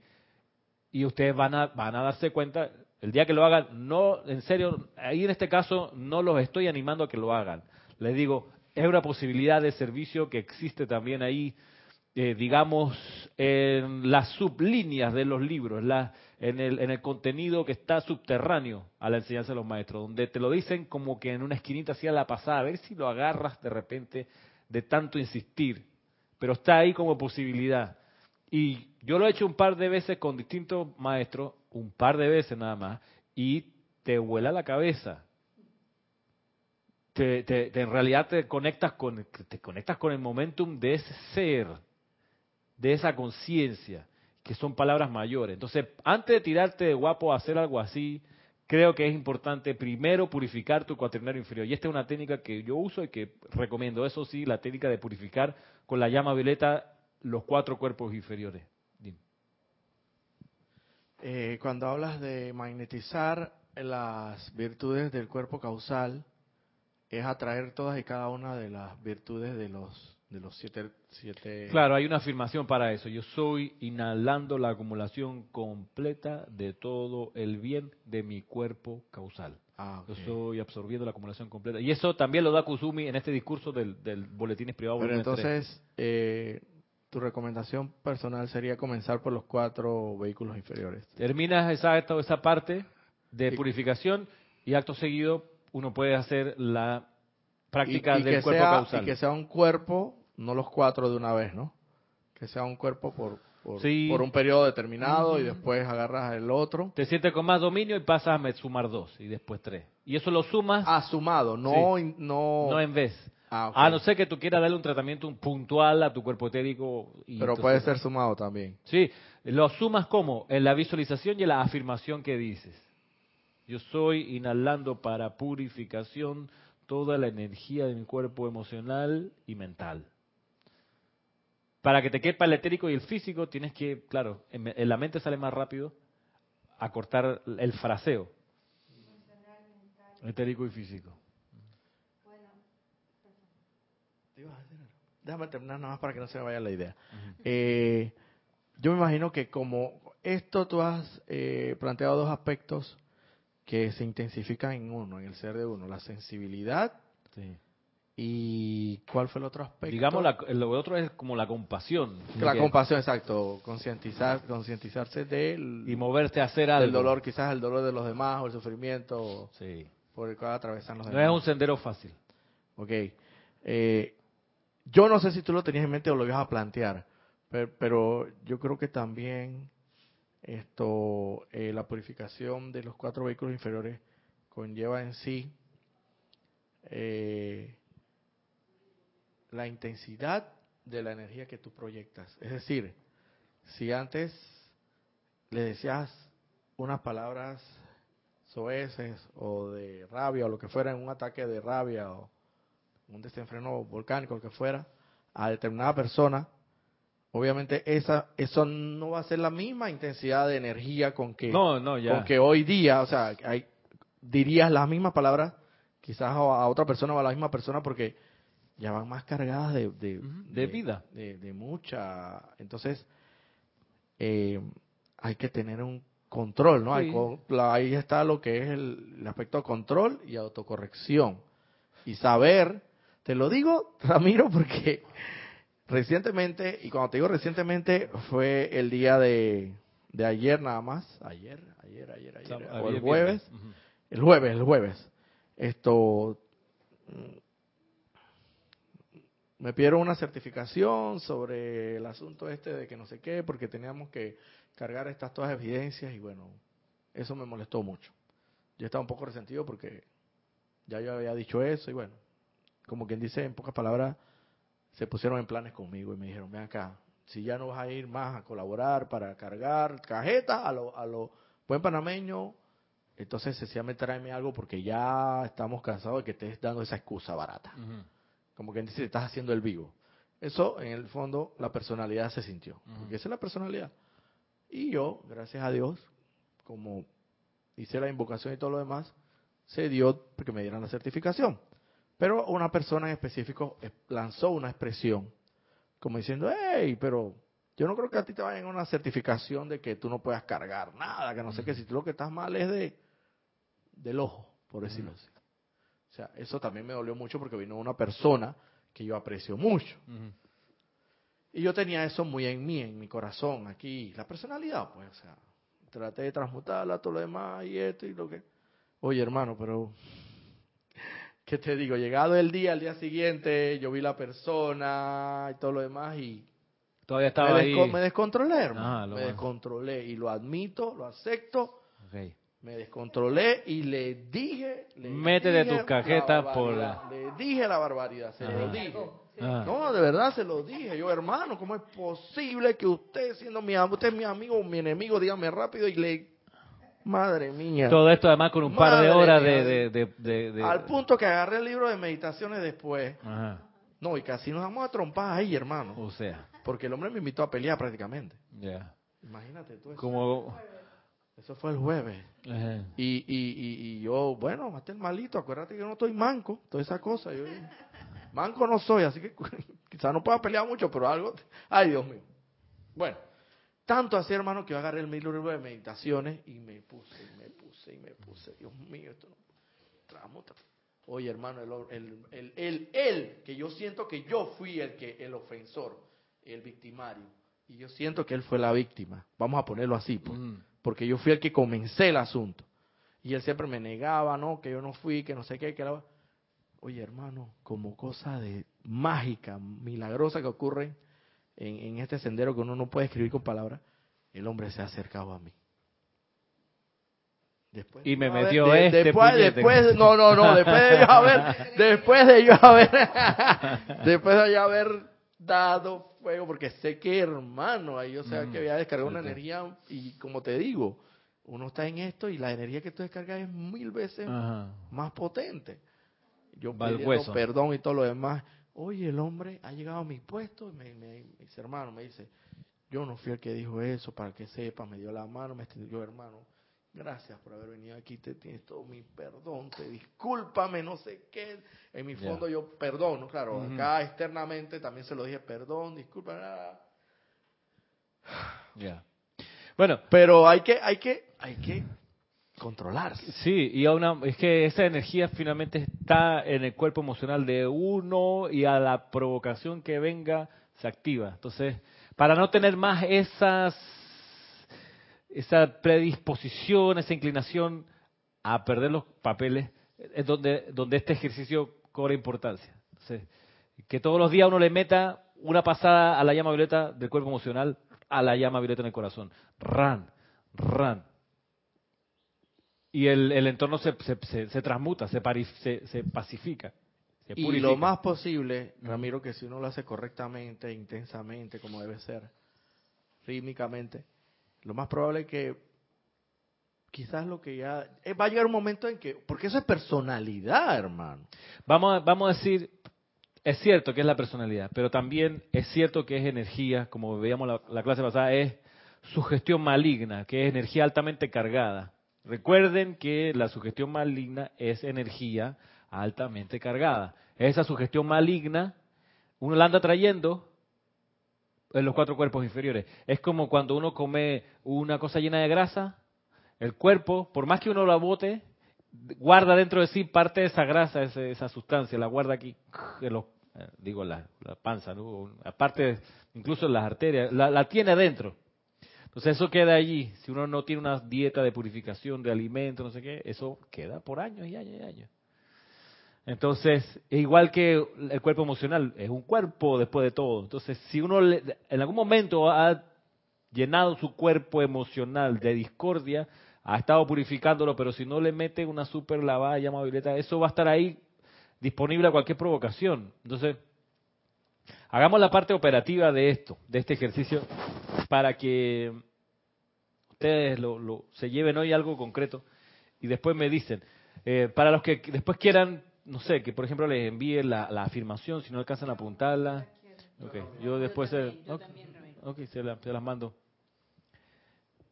Speaker 1: Y ustedes van a, van a darse cuenta, el día que lo hagan, no, en serio, ahí en este caso no los estoy animando a que lo hagan. Les digo, es una posibilidad de servicio que existe también ahí, eh, digamos, en las sublíneas de los libros, en, el, en el contenido que está subterráneo a la enseñanza de los maestros, donde te lo dicen como que en una esquinita así a la pasada, a ver si lo agarras de repente de tanto insistir, pero está ahí como posibilidad. Y yo lo he hecho un par de veces con distintos maestros, un par de veces nada más, y te vuela la cabeza en realidad te conectas con te conectas con el momentum de ese ser, de esa conciencia, que son palabras mayores. Entonces, antes de tirarte de guapo a hacer algo así, creo que es importante primero purificar tu cuaternario inferior. Y esta es una técnica que yo uso y que recomiendo. Eso sí, la técnica de purificar con la llama violeta los cuatro cuerpos inferiores.
Speaker 3: Eh, cuando hablas de magnetizar las virtudes del cuerpo causal, es atraer todas y cada una de las virtudes de los de los siete, siete...
Speaker 1: Claro, hay una afirmación para eso. Yo soy inhalando la acumulación completa de todo el bien de mi cuerpo causal. Ah, Yo estoy absorbiendo la acumulación completa. Y eso también lo da Kusumi en este discurso del, del boletín privado.
Speaker 3: Pero entonces, eh, tu recomendación personal sería comenzar por los cuatro vehículos inferiores.
Speaker 1: Terminas esa, esa parte de purificación y acto seguido uno puede hacer la práctica del cuerpo causal.
Speaker 3: Y que sea un cuerpo, no los cuatro de una vez, ¿no? Que sea un cuerpo por, por, un periodo determinado y después agarras el otro.
Speaker 1: Te sientes con más dominio y pasas a sumar dos y después tres. Y eso lo sumas.
Speaker 3: Ah, sumado, no, no...
Speaker 1: no en vez. Ah, A no ser que tú quieras darle un tratamiento puntual a tu cuerpo etérico.
Speaker 3: Pero puede ser sumado también.
Speaker 1: Sí, lo sumas como en la visualización y en la afirmación que dices. Yo soy inhalando para purificación toda la energía de mi cuerpo emocional y mental. Para que te quepa el etérico y el físico, tienes que, claro, en, la mente sale más rápido acortar el fraseo. Etérico y físico.
Speaker 3: Déjame terminar nada más para que no se me vaya la idea. Eh, yo me imagino que como esto tú has eh, planteado dos aspectos que se intensifican en uno, en el ser de uno, la sensibilidad y ¿cuál fue el otro aspecto?
Speaker 1: Digamos, lo otro es como la compasión.
Speaker 3: La compasión, exacto, concientizar, concientizarse del
Speaker 1: y moverte a hacer algo.
Speaker 3: El dolor, quizás el dolor de los demás o el sufrimiento sí. por el cual atravesan los demás.
Speaker 1: No es un sendero fácil.
Speaker 3: Ok. Eh, yo no sé si tú lo tenías en mente o lo ibas a plantear, pero yo creo que también esto, eh, la purificación de los cuatro vehículos inferiores conlleva en sí eh, la intensidad de la energía que tú proyectas. Es decir, si antes le decías unas palabras soeces o de rabia o lo que fuera en un ataque de rabia o un desenfreno volcánico, lo que fuera, a determinada persona, obviamente esa eso no va a ser la misma intensidad de energía con que con que hoy día o sea dirías las mismas palabras quizás a, otra persona o a la misma persona porque ya van más cargadas de,
Speaker 1: de, vida.
Speaker 3: De, mucha. Entonces, eh, hay que tener un control, ¿no? ahí está lo que es el, el aspecto de control y autocorrección. Y saber, te lo digo, Ramiro, porque recientemente, y cuando te digo recientemente, fue el día de, de ayer nada más, ayer, ayer, ayer, ayer, o el jueves, el jueves, el jueves, esto, mm, me pidieron una certificación sobre el asunto este de que no sé qué, porque teníamos que cargar estas todas evidencias y bueno, eso me molestó mucho. Yo estaba un poco resentido porque ya yo había dicho eso y bueno, como quien dice en pocas palabras, se pusieron en planes conmigo y me dijeron, ven acá, si ya no vas a ir más a colaborar para cargar cajetas a lo, a lo buen panameño, entonces sencillamente tráeme algo porque ya estamos cansados de que estés dando esa excusa barata. Como quien dice, estás haciendo el vivo. Eso, en el fondo, la personalidad se sintió. Porque esa es la personalidad. Y yo, gracias a Dios, como hice la invocación y todo lo demás, se dio porque me dieran la certificación. Pero una persona en específico lanzó una expresión, como diciendo, hey, pero yo no creo que a ti te vayan a una certificación de que tú no puedas cargar nada, que no sé qué, si tú lo que estás mal es de del ojo, por decirlo así. O sea, eso también me dolió mucho porque vino una persona que yo aprecio mucho. Y yo tenía eso muy en mí, en mi corazón, aquí, la personalidad, pues, o sea, traté de transmutarla, todo lo demás y esto y lo que... Oye, hermano, pero ¿qué te digo? Llegado el día, al día siguiente, yo vi la persona y todo lo demás y
Speaker 1: todavía estaba me, ahí.
Speaker 3: me descontrolé, hermano. Ah, me descontrolé y lo admito, lo acepto. Me descontrolé y le dije, le
Speaker 1: mete de tus cajetas por
Speaker 3: le dije la barbaridad, se lo dije. Ah. No, de verdad se lo dije. Yo, hermano, ¿cómo es posible que usted, siendo mi amigo, usted es mi amigo o mi enemigo, dígame rápido y le Madre mía.
Speaker 1: Todo esto además con un par de horas de,
Speaker 3: Al punto que agarré el libro de meditaciones después. No, y casi nos vamos a trompar ahí, hermano.
Speaker 1: O sea.
Speaker 3: Porque el hombre me invitó a pelear prácticamente.
Speaker 1: Ya.
Speaker 3: Imagínate tú.
Speaker 1: Eso. Como...
Speaker 3: Eso fue el jueves. y, y, y, yo, bueno, hasta el malito, acuérdate que yo no estoy manco, toda esa cosa. Yo, manco no soy, así que quizás no pueda pelear mucho, pero algo... Ay, Dios mío. Bueno. Tanto así, hermano, que yo agarré el libro de meditaciones y me puse, y me puse, y me puse. Dios mío, esto no. Oye, hermano, el, el, el, el, que yo siento que yo fui el que el ofensor, el victimario, y yo siento que él fue la víctima. Vamos a ponerlo así, pues, mm. porque yo fui el que comencé el asunto. Y él siempre me negaba, no, que yo no fui, que no sé qué, que era. Oye, hermano, como cosa de mágica, milagrosa que ocurre en, este sendero que uno no puede escribir con palabras, el hombre se ha acercado a mí.
Speaker 1: Después y me metió este
Speaker 3: después, después, no, no, no, después de yo haber, después de yo haber, después de yo haber dado fuego, porque sé que hermano, ahí o sea que voy a descargar una energía y como te digo, uno está en esto y la energía que tú descargas es mil veces más potente. Yo pido perdón y todo lo demás oye, el hombre ha llegado a mi puesto, y me, me, mis hermanos me dice, yo no fui el que dijo eso, para que sepa, me dio la mano, me extendió, hermano, gracias por haber venido aquí, te tienes todo mi perdón, te discúlpame, no sé qué, en mi fondo yo perdono, claro, acá externamente también se lo dije, perdón, disculpa,
Speaker 1: Ya. Bueno,
Speaker 3: pero hay que, hay que, hay que controlarse.
Speaker 1: Sí, y es que esa energía finalmente está en el cuerpo emocional de uno y a la provocación que venga se activa. Entonces, para no tener más esas esa predisposición, esa inclinación a perder los papeles, es donde, donde este ejercicio cobra importancia. Que todos los días uno le meta una pasada a la llama violeta del cuerpo emocional, a la llama violeta en el corazón. Ran, ran, y el, el entorno se, se, se, transmuta, se, se, pacifica.
Speaker 3: y lo más posible, Ramiro, que si uno lo hace correctamente, intensamente, como debe ser, rítmicamente, lo más probable es que quizás lo que ya... Eh, va a llegar un momento en que... Porque eso es personalidad, hermano.
Speaker 1: Vamos a, vamos a decir, es cierto que es la personalidad, pero también es cierto que es energía, como veíamos la, la clase pasada, es sugestión maligna, que es energía altamente cargada. Recuerden que la sugestión maligna es energía altamente cargada. esa sugestión maligna, uno la anda trayendo en los cuatro cuerpos inferiores. Es como cuando uno come una cosa llena de grasa, el cuerpo, por más que uno la bote, guarda dentro de sí parte de esa grasa, esa, sustancia, la guarda aquí, en los, eh, digo la, panza, ¿no? aparte incluso en las arterias, la, la tiene adentro. Entonces eso queda allí. Si uno no tiene una dieta de purificación de alimentos, no sé qué, eso queda por años y años y años. Entonces, es igual que el cuerpo emocional, es un cuerpo después de todo. Entonces, si uno en algún momento ha llenado su cuerpo emocional de discordia, ha estado purificándolo, pero si no le mete una super lavada llama violeta, eso va a estar ahí disponible a cualquier provocación. Entonces, hagamos la parte operativa de esto, de este ejercicio, para que ustedes lo, se lleven hoy algo concreto y después me dicen. Eh, para los que después quieran, no sé, que por ejemplo les envíe la, afirmación, si no alcanzan a apuntarla. Okay. Yo después se, okay, se, las mando.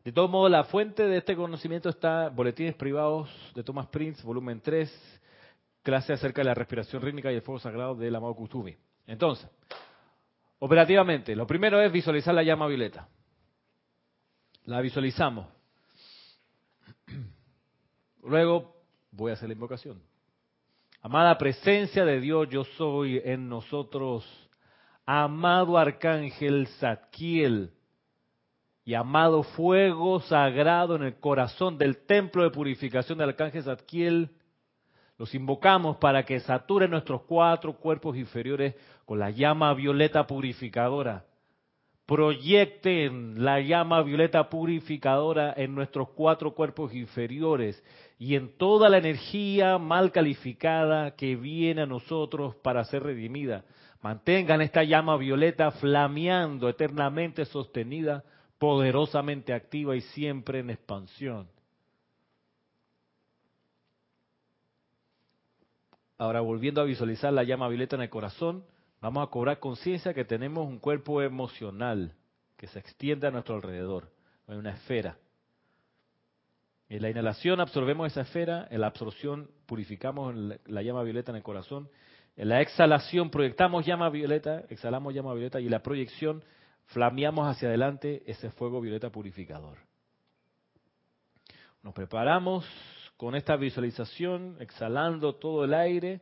Speaker 1: De todo modo, la fuente de este conocimiento está Boletines Privados de Thomas Prince, volumen 3, clase acerca de la respiración rítmica y el fuego sagrado del amado Kutumi. Entonces, Operativamente, lo primero es visualizar la llama violeta. La visualizamos. Luego voy a hacer la invocación. Amada presencia de Dios, yo soy en nosotros. Amado arcángel Zadkiel y amado fuego sagrado en el corazón del templo de purificación del arcángel Zadkiel, los invocamos para que saturen nuestros cuatro cuerpos inferiores con la llama violeta purificadora. Proyecten la llama violeta purificadora en nuestros cuatro cuerpos inferiores y en toda la energía mal calificada que viene a nosotros para ser redimida. Mantengan esta llama violeta flameando, eternamente sostenida, poderosamente activa y siempre en expansión. Ahora, volviendo a visualizar la llama violeta en el corazón, vamos a cobrar conciencia que tenemos un cuerpo emocional que se extiende a nuestro alrededor, en una esfera. En la inhalación absorbemos esa esfera, en la absorción purificamos la llama violeta en el corazón, en la exhalación proyectamos llama violeta, exhalamos llama violeta y en la proyección flameamos hacia adelante ese fuego violeta purificador. Nos preparamos con esta visualización, exhalando todo el aire.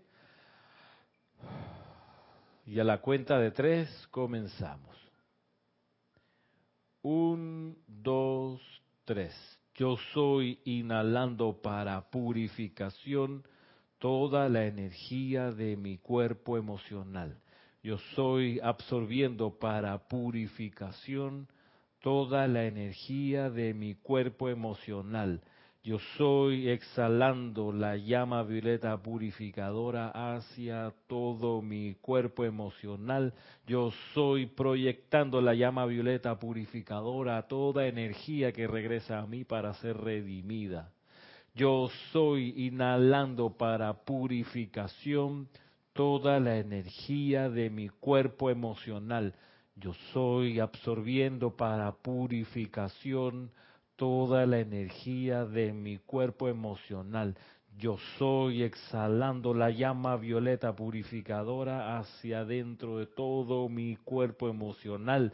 Speaker 1: Y a la cuenta de tres comenzamos. Un, dos, tres. Yo soy inhalando para purificación toda la energía de mi cuerpo emocional. Yo soy absorbiendo para purificación toda la energía de mi cuerpo emocional yo soy exhalando la llama violeta purificadora hacia todo mi cuerpo emocional. Yo soy proyectando la llama violeta purificadora a toda energía que regresa a mí para ser redimida. Yo soy inhalando para purificación toda la energía de mi cuerpo emocional. Yo soy absorbiendo para purificación toda la energía de mi cuerpo emocional. Yo soy exhalando la llama violeta purificadora hacia adentro de todo mi cuerpo emocional.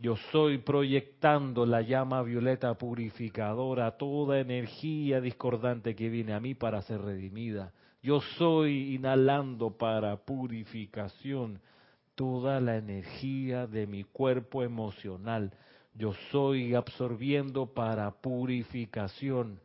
Speaker 1: Yo soy proyectando la llama violeta purificadora, toda energía discordante que viene a mí para ser redimida. Yo soy inhalando para purificación toda la energía de mi cuerpo emocional. Yo soy absorbiendo para purificación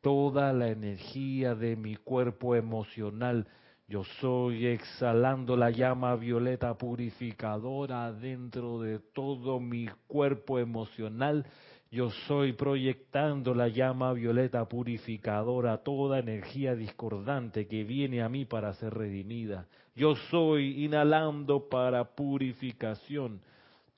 Speaker 1: toda la energía de mi cuerpo emocional. Yo soy exhalando la llama violeta purificadora dentro de todo mi cuerpo emocional. Yo soy proyectando la llama violeta purificadora, toda energía discordante que viene a mí para ser redimida. Yo soy inhalando para purificación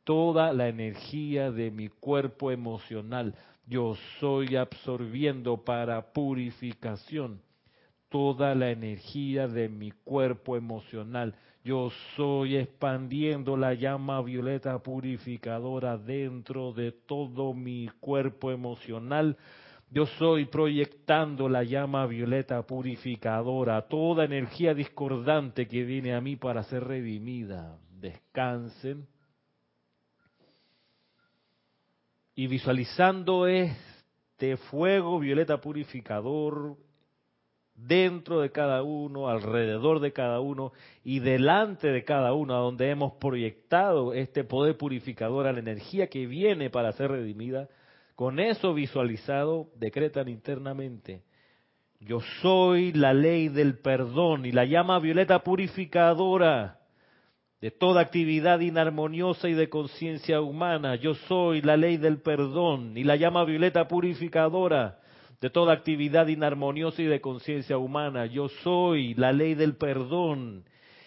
Speaker 1: toda la energía de mi cuerpo emocional. Yo soy absorbiendo para purificación toda la energía de mi cuerpo emocional. Yo soy expandiendo la llama violeta purificadora dentro de todo mi cuerpo emocional. Yo soy proyectando la llama violeta purificadora, toda energía discordante que viene a mí para ser redimida. Descansen. Y visualizando este fuego violeta purificador dentro de cada uno, alrededor de cada uno y delante de cada uno, a donde hemos proyectado este poder purificador a la energía que viene para ser redimida, con eso visualizado, decretan internamente, yo soy la ley del perdón y la llama violeta purificadora de toda actividad inarmoniosa y de conciencia humana. Yo soy la ley del perdón y la llama violeta purificadora de toda actividad inarmoniosa y de conciencia humana. Yo soy la ley del perdón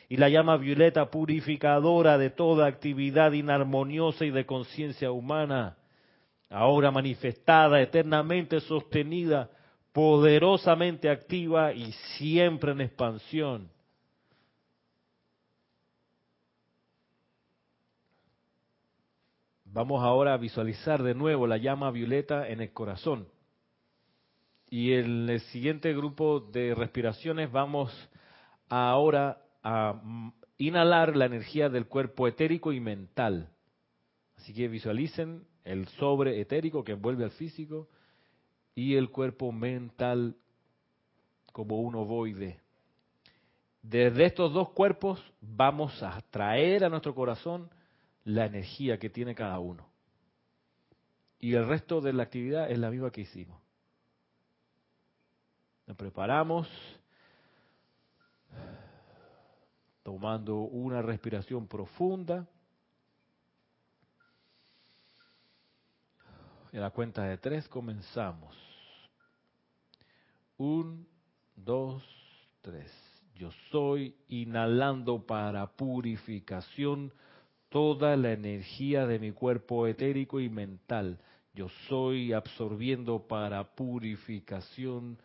Speaker 1: y la llama violeta purificadora de toda actividad inarmoniosa y de conciencia humana, ahora manifestada, eternamente sostenida, poderosamente activa y siempre en expansión. Vamos ahora a visualizar de nuevo la llama violeta en el corazón. Y en el siguiente grupo de respiraciones vamos ahora a inhalar la energía del cuerpo etérico y mental. Así que visualicen el sobre etérico que envuelve al físico y el cuerpo mental como un ovoide. Desde estos dos cuerpos vamos a traer a nuestro corazón la energía que tiene cada uno. Y el resto de la actividad es la misma que hicimos. Nos preparamos tomando una respiración profunda. En la cuenta de tres comenzamos. Un, dos, tres. Yo soy inhalando para purificación toda la energía de mi cuerpo etérico y mental. Yo soy absorbiendo para purificación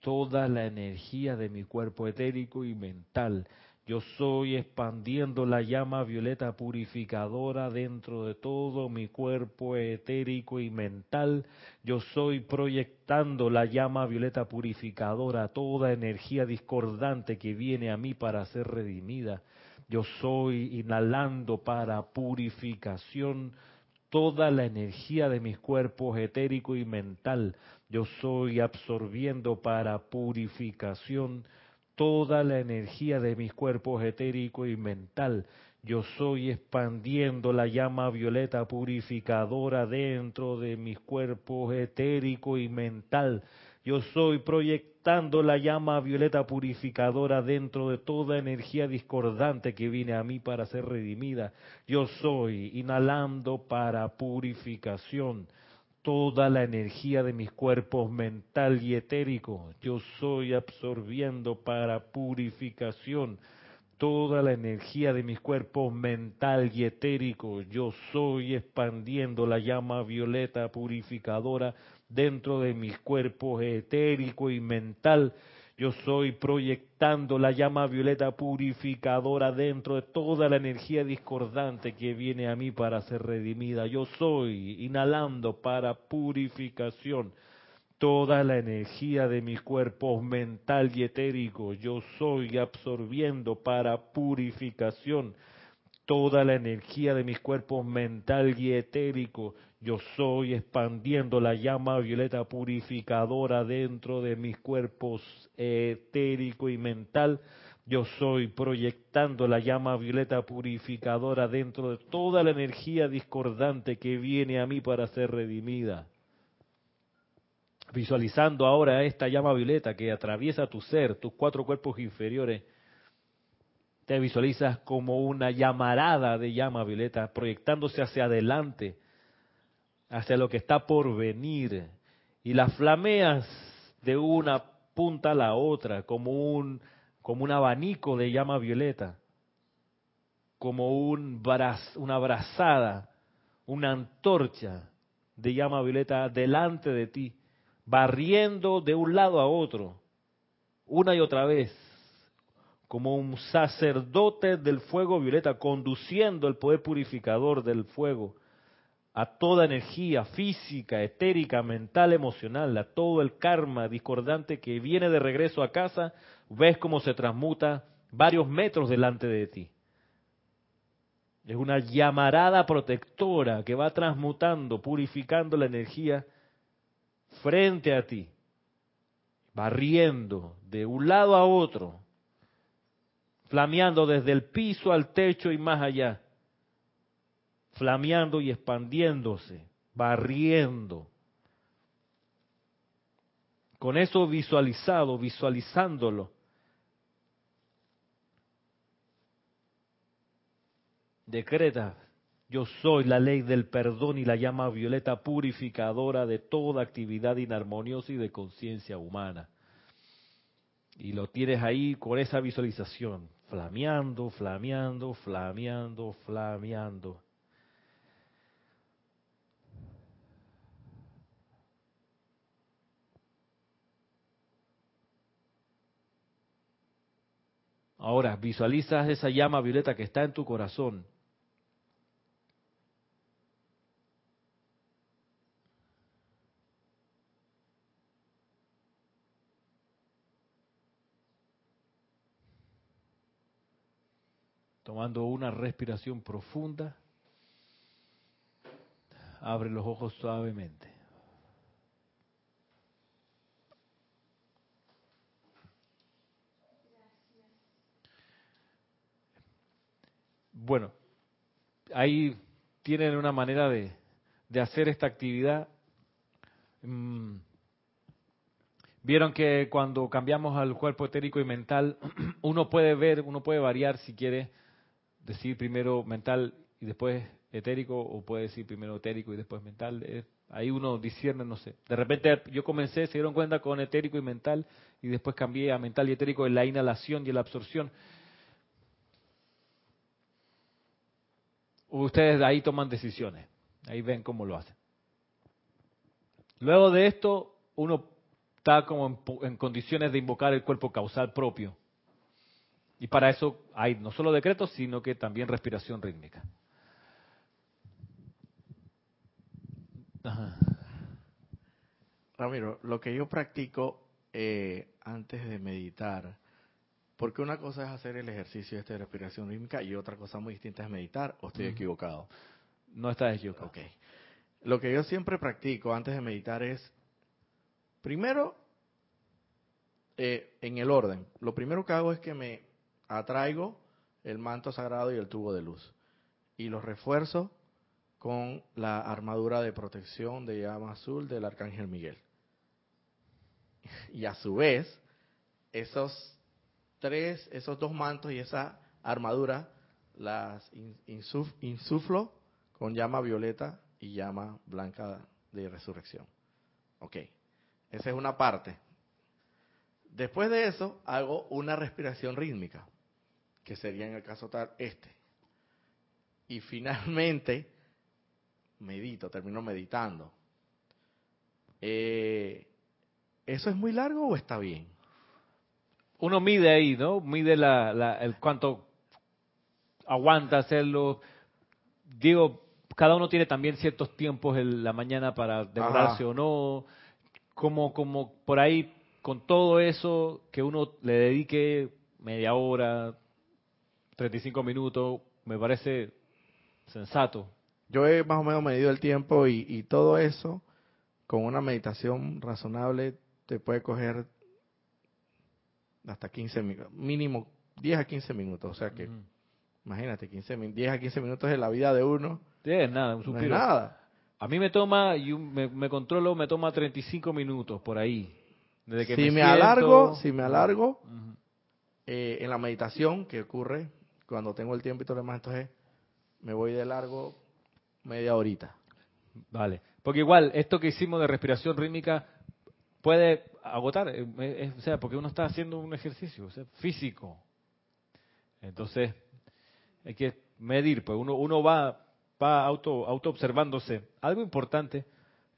Speaker 1: toda la energía de mi cuerpo etérico y mental. Yo soy expandiendo la llama violeta purificadora dentro de todo mi cuerpo etérico y mental. Yo soy proyectando la llama violeta purificadora, toda energía discordante que viene a mí para ser redimida. Yo soy inhalando para purificación toda la energía de mis cuerpos etérico y mental. Yo soy absorbiendo para purificación toda la energía de mis cuerpos etérico y mental. Yo soy expandiendo la llama violeta purificadora dentro de mis cuerpos etérico y mental. Yo soy proyectando la llama violeta purificadora dentro de toda energía discordante que viene a mí para ser redimida. Yo soy inhalando para purificación toda la energía de mis cuerpos mental y etérico. Yo soy absorbiendo para purificación toda la energía de mis cuerpos mental y etérico. Yo soy expandiendo la llama violeta purificadora dentro de mis cuerpos etérico y mental. Yo soy proyectando la llama violeta purificadora dentro de toda la energía discordante que viene a mí para ser redimida. Yo soy inhalando para purificación toda la energía de mis cuerpos mental y etérico. Yo soy absorbiendo para purificación toda la energía de mis cuerpos mental y etérico. Yo soy expandiendo la llama violeta purificadora dentro de mis cuerpos etérico y mental. Yo soy proyectando la llama violeta purificadora dentro de toda la energía discordante que viene a mí para ser redimida. Visualizando ahora esta llama violeta que atraviesa tu ser, tus cuatro cuerpos inferiores, te visualizas como una llamarada de llama violeta proyectándose hacia adelante hacia lo que está por venir. Y las flameas de una punta a la otra como un como un abanico de llama violeta, como un una brazada, una antorcha de llama violeta delante de ti, barriendo de un lado a otro, una y otra vez, como un sacerdote del fuego violeta, conduciendo el poder purificador del fuego a toda energía física, etérica, mental, emocional, a todo el karma discordante que viene de regreso a casa, ves cómo se transmuta varios metros delante de ti. Es una llamarada protectora que va transmutando, purificando la energía frente a ti, barriendo de un lado a otro, flameando desde el piso al techo y más allá, flameando y expandiéndose, barriendo. Con eso visualizado, visualizándolo, decreta, yo soy la ley del perdón y la llama violeta purificadora de toda actividad inarmoniosa y de conciencia humana. Y lo tienes ahí con esa visualización, flameando, flameando, flameando, flameando. Ahora, visualizas esa llama violeta que está en tu corazón Tomando una respiración profunda, abre los ojos suavemente. Bueno, ahí tienen una manera de, hacer esta actividad. Mm, vieron que cuando cambiamos al cuerpo etérico y mental, uno puede ver, uno puede variar si quiere decir primero mental y después etérico, o puede decir primero etérico y después mental. ahí uno discierne, no sé. De repente yo comencé, se dieron cuenta con etérico y mental, y después cambié a mental y etérico en la inhalación y en la absorción. Ustedes ahí toman decisiones, ahí ven cómo lo hacen. Luego de esto, uno está como en condiciones de invocar el cuerpo causal propio. Y para eso hay no solo decretos, sino que también respiración rítmica.
Speaker 3: Ramiro, lo que yo practico eh, antes de meditar, porque una cosa es hacer el ejercicio este de respiración rítmica y otra cosa muy distinta es meditar, o estoy equivocado.
Speaker 1: No estás equivocado.
Speaker 3: Ok. Lo que yo siempre practico antes de meditar es, primero, eh, en el orden. Lo primero que hago es que me atraigo el manto sagrado y el tubo de luz. Y los refuerzo con la armadura de protección de llama azul del arcángel Miguel. Y a su vez, esos tres, esos dos mantos y esa armadura las insuflo con llama violeta y llama blanca de resurrección. Ok, esa es una parte. Después de eso, hago una respiración rítmica que sería en el caso tal este. Y finalmente, medito, termino meditando. Eh, ¿Eso es muy largo o está bien?
Speaker 1: Uno mide ahí, ¿no? Mide la, el cuánto aguanta hacerlo. Digo, cada uno tiene también ciertos tiempos en la mañana para demorarse o no. Como, como por ahí, con todo eso, que uno le dedique media hora, 35 minutos, me parece sensato.
Speaker 3: Yo he más o menos medido el tiempo y, todo eso, con una meditación razonable, te puede coger hasta 15 minutos, mínimo 10 a 15 minutos. O sea que, imagínate, 15, 10 a 15 minutos de la vida de uno.
Speaker 1: es nada, un suspiro.
Speaker 3: nada.
Speaker 1: A mí me toma, y me, controlo, me toma 35 minutos por ahí.
Speaker 3: Desde que si me, alargo, si me alargo, eh, en la meditación que ocurre cuando tengo el tiempo y todo lo demás, entonces me voy de largo media horita.
Speaker 1: Vale, porque igual esto que hicimos de respiración rítmica puede agotar, eh, o sea, porque uno está haciendo un ejercicio físico. Entonces, hay que medir, pues uno, uno va, va auto, auto observándose. Algo importante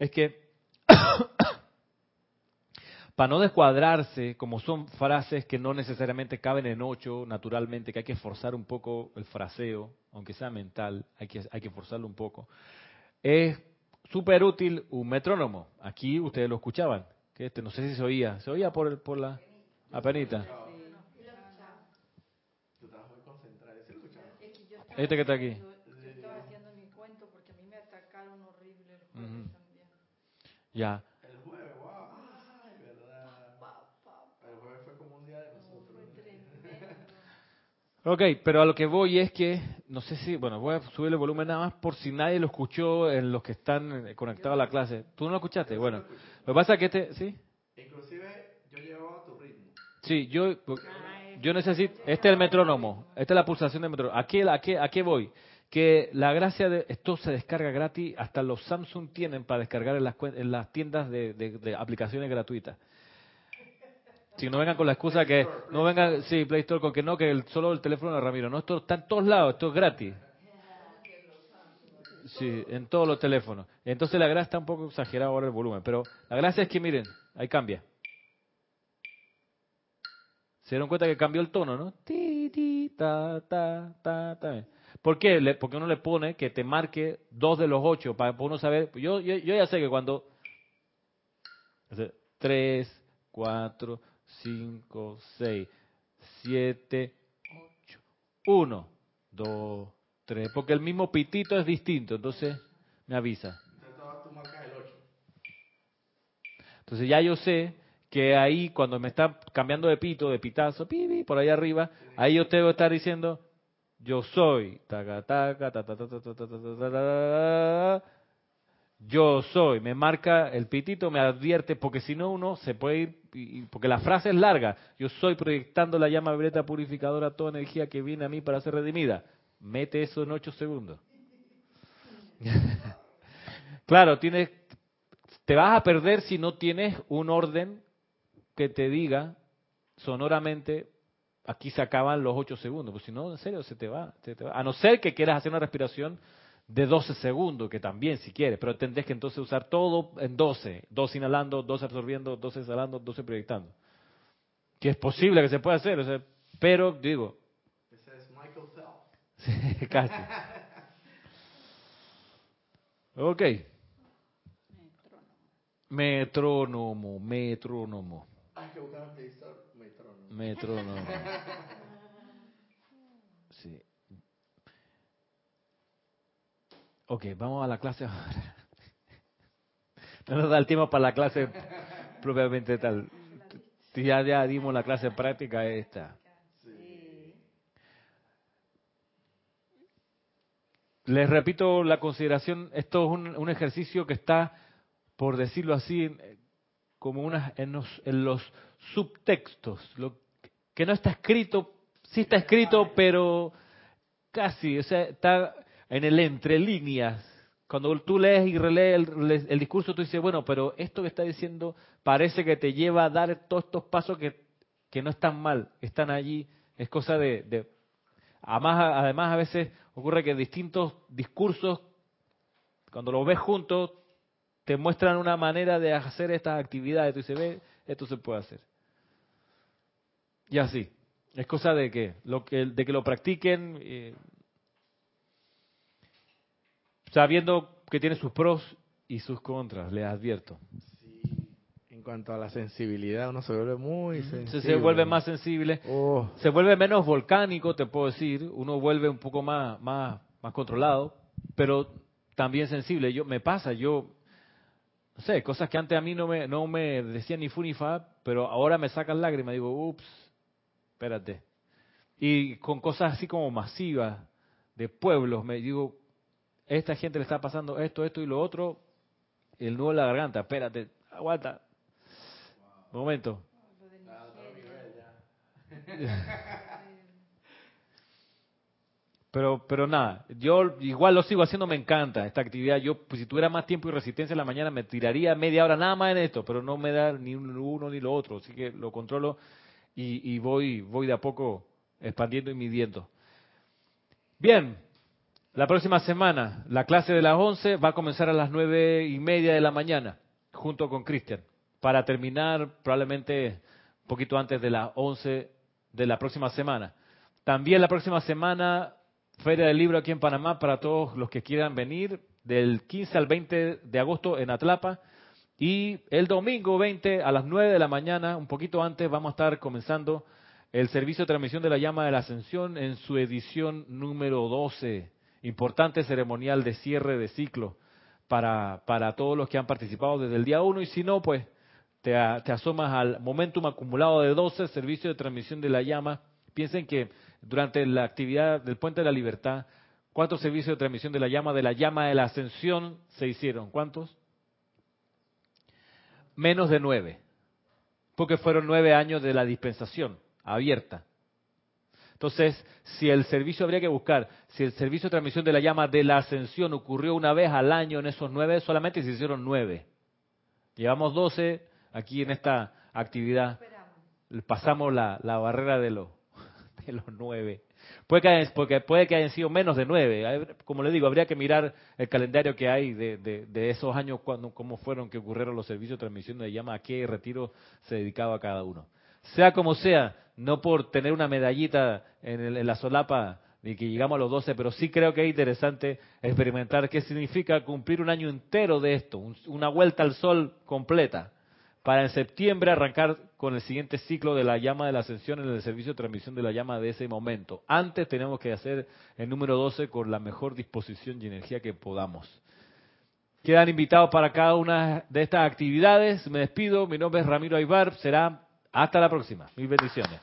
Speaker 1: es que para no descuadrarse, como son frases que no necesariamente caben en ocho naturalmente, que hay que forzar un poco el fraseo, aunque sea mental, hay que, hay que forzarlo un poco. es súper útil un metrónomo. Aquí ustedes lo escuchaban. Que este, no sé si se oía. ¿Se oía por, el, por la apenita? Este que está aquí. Ya.
Speaker 3: El jueves, wow. Ay, verdad. El jueves fue como un día de nosotros.
Speaker 1: Ok, pero a lo que voy es que, no sé si, bueno, voy a subir el volumen nada más por si nadie lo escuchó en los que están eh, conectados a la clase. ¿Tú no lo escuchaste? Bueno, lo que pasa es que este, ¿sí?
Speaker 3: Inclusive yo llevaba tu ritmo.
Speaker 1: Sí, yo, yo necesito, este es el metrónomo, esta es la pulsación del metrónomo. ¿A qué, a qué, a qué voy? que la gracia de esto se descarga gratis, hasta los Samsung tienen para descargar en las, en las tiendas de, aplicaciones gratuitas. Si no vengan con la excusa que no vengan, sí, Play Store con que no, que solo el teléfono de Ramiro, no, esto está en todos lados, esto es gratis. Sí, en todos los teléfonos. Entonces la gracia está un poco exagerada ahora el volumen, pero la gracia es que miren, ahí cambia. Se dieron cuenta que cambió el tono, ¿no? Ti, ti, ta, ta, ta, ta. ¿Por qué? Porque uno le pone que te marque dos de los ocho para uno saber. Yo, yo, ya sé que cuando. Tres, cuatro, cinco, seis, siete, ocho, uno, dos, tres. Porque el mismo pitito es distinto, entonces me avisa. Entonces ya yo sé que ahí cuando me está cambiando de pito, de pitazo, pi, por ahí arriba, ahí yo tengo que estar diciendo yo soy, yo soy, me marca el pitito, me advierte, porque si no uno se puede ir, porque la frase es larga, yo soy proyectando la llama violeta purificadora, toda energía que viene a mí para ser redimida. Mete eso en ocho segundos. claro, tienes, te vas a perder si no tienes un orden que te diga sonoramente aquí se acaban los 8 segundos, pues si no, en serio, se te, va, A no ser que quieras hacer una respiración de 12 segundos, que también si quieres, pero tendrás que entonces usar todo en 12, 12 inhalando, 12 absorbiendo, 12 exhalando, 12 proyectando. Que es posible que se pueda hacer, pero digo...
Speaker 3: Ese es Michael Phelps.
Speaker 1: Sí, casi. Ok. Metrónomo, metrónomo.
Speaker 3: Hay que buscar
Speaker 1: Metrónomo. Sí. Ok, vamos a la clase ahora. No nos da el tiempo para la clase propiamente tal. Ya, ya dimos la clase práctica esta. Les repito la consideración, esto es un, un ejercicio que está, por decirlo así, como unas en los, en los subtextos, lo que no está escrito, sí está escrito, pero casi, o sea, está en el entre líneas. Cuando tú lees y relees el, discurso, tú dices, bueno, pero esto que está diciendo parece que te lleva a dar todos estos pasos que, que no están mal, están allí, es cosa de... de además, además, a veces ocurre que distintos discursos, cuando los ves juntos, te muestran una manera de hacer estas actividades. Tú dices, ve, esto se puede hacer. Y así. Es cosa de que lo, que, de que lo practiquen eh, sabiendo que tiene sus pros y sus contras, les advierto.
Speaker 3: Sí. En cuanto a la sensibilidad, uno se vuelve muy sensible.
Speaker 1: Se, vuelve más sensible,
Speaker 3: oh.
Speaker 1: se vuelve menos volcánico, te puedo decir, uno vuelve un poco más, más, más controlado, pero también sensible. Yo me pasa, yo no sé, cosas que antes a mí no me, no me decían ni fu ni fa, pero ahora me sacan lágrimas, digo, ups, espérate. Y con cosas así como masivas, de pueblos, me digo, esta gente le está pasando esto, esto y lo otro, el nudo en la garganta, espérate, aguanta. Momento. Pero, pero nada, yo igual lo sigo haciendo, me encanta esta actividad. Yo, pues, si tuviera más tiempo y resistencia en la mañana, me tiraría media hora nada más en esto, pero no me da ni uno ni lo otro, así que lo controlo y, voy, voy de a poco expandiendo y midiendo. Bien, la próxima semana, la clase de las 11 va a comenzar a las nueve y media de la mañana, junto con Cristian, para terminar probablemente un poquito antes de las 11 de la próxima semana. También la próxima semana Feria del Libro aquí en Panamá para todos los que quieran venir, del 15 al 20 de agosto en Atlapa. Y el domingo 20 a las 9 de la mañana, un poquito antes, vamos a estar comenzando el servicio de transmisión de la llama de la ascensión en su edición número 12. Importante ceremonial de cierre de ciclo para, para todos los que han participado desde el día 1 y si no, pues te, asomas al momentum acumulado de 12, servicio de transmisión de la llama. Piensen que durante la actividad del Puente de la Libertad, ¿cuántos servicios de transmisión de la llama, de la llama de la ascensión se hicieron? ¿Cuántos? Menos de nueve, porque fueron nueve años de la dispensación abierta. Entonces, si el servicio habría que buscar, si el servicio de transmisión de la llama de la ascensión ocurrió una vez al año en esos nueve, solamente se hicieron nueve. Llevamos doce aquí en esta actividad. Pasamos la, barrera de, los de los nueve. Puede que, porque puede que hayan sido menos de nueve. Como le digo, habría que mirar el calendario que hay de, de, esos años, cuando, cómo fueron que ocurrieron los servicios de transmisión de llama, a qué retiro se dedicaba cada uno. Sea como sea, no por tener una medallita en, la solapa de que llegamos a los 12, pero sí creo que es interesante experimentar qué significa cumplir un año entero de esto, una vuelta al sol completa, para en septiembre arrancar con el siguiente ciclo de la llama de la ascensión en el servicio de transmisión de la llama de ese momento. Antes tenemos que hacer el número 12 con la mejor disposición y energía que podamos. Quedan invitados para cada una de estas actividades. Me despido. Mi nombre es Ramiro Aybar. Será hasta la próxima. Mil bendiciones.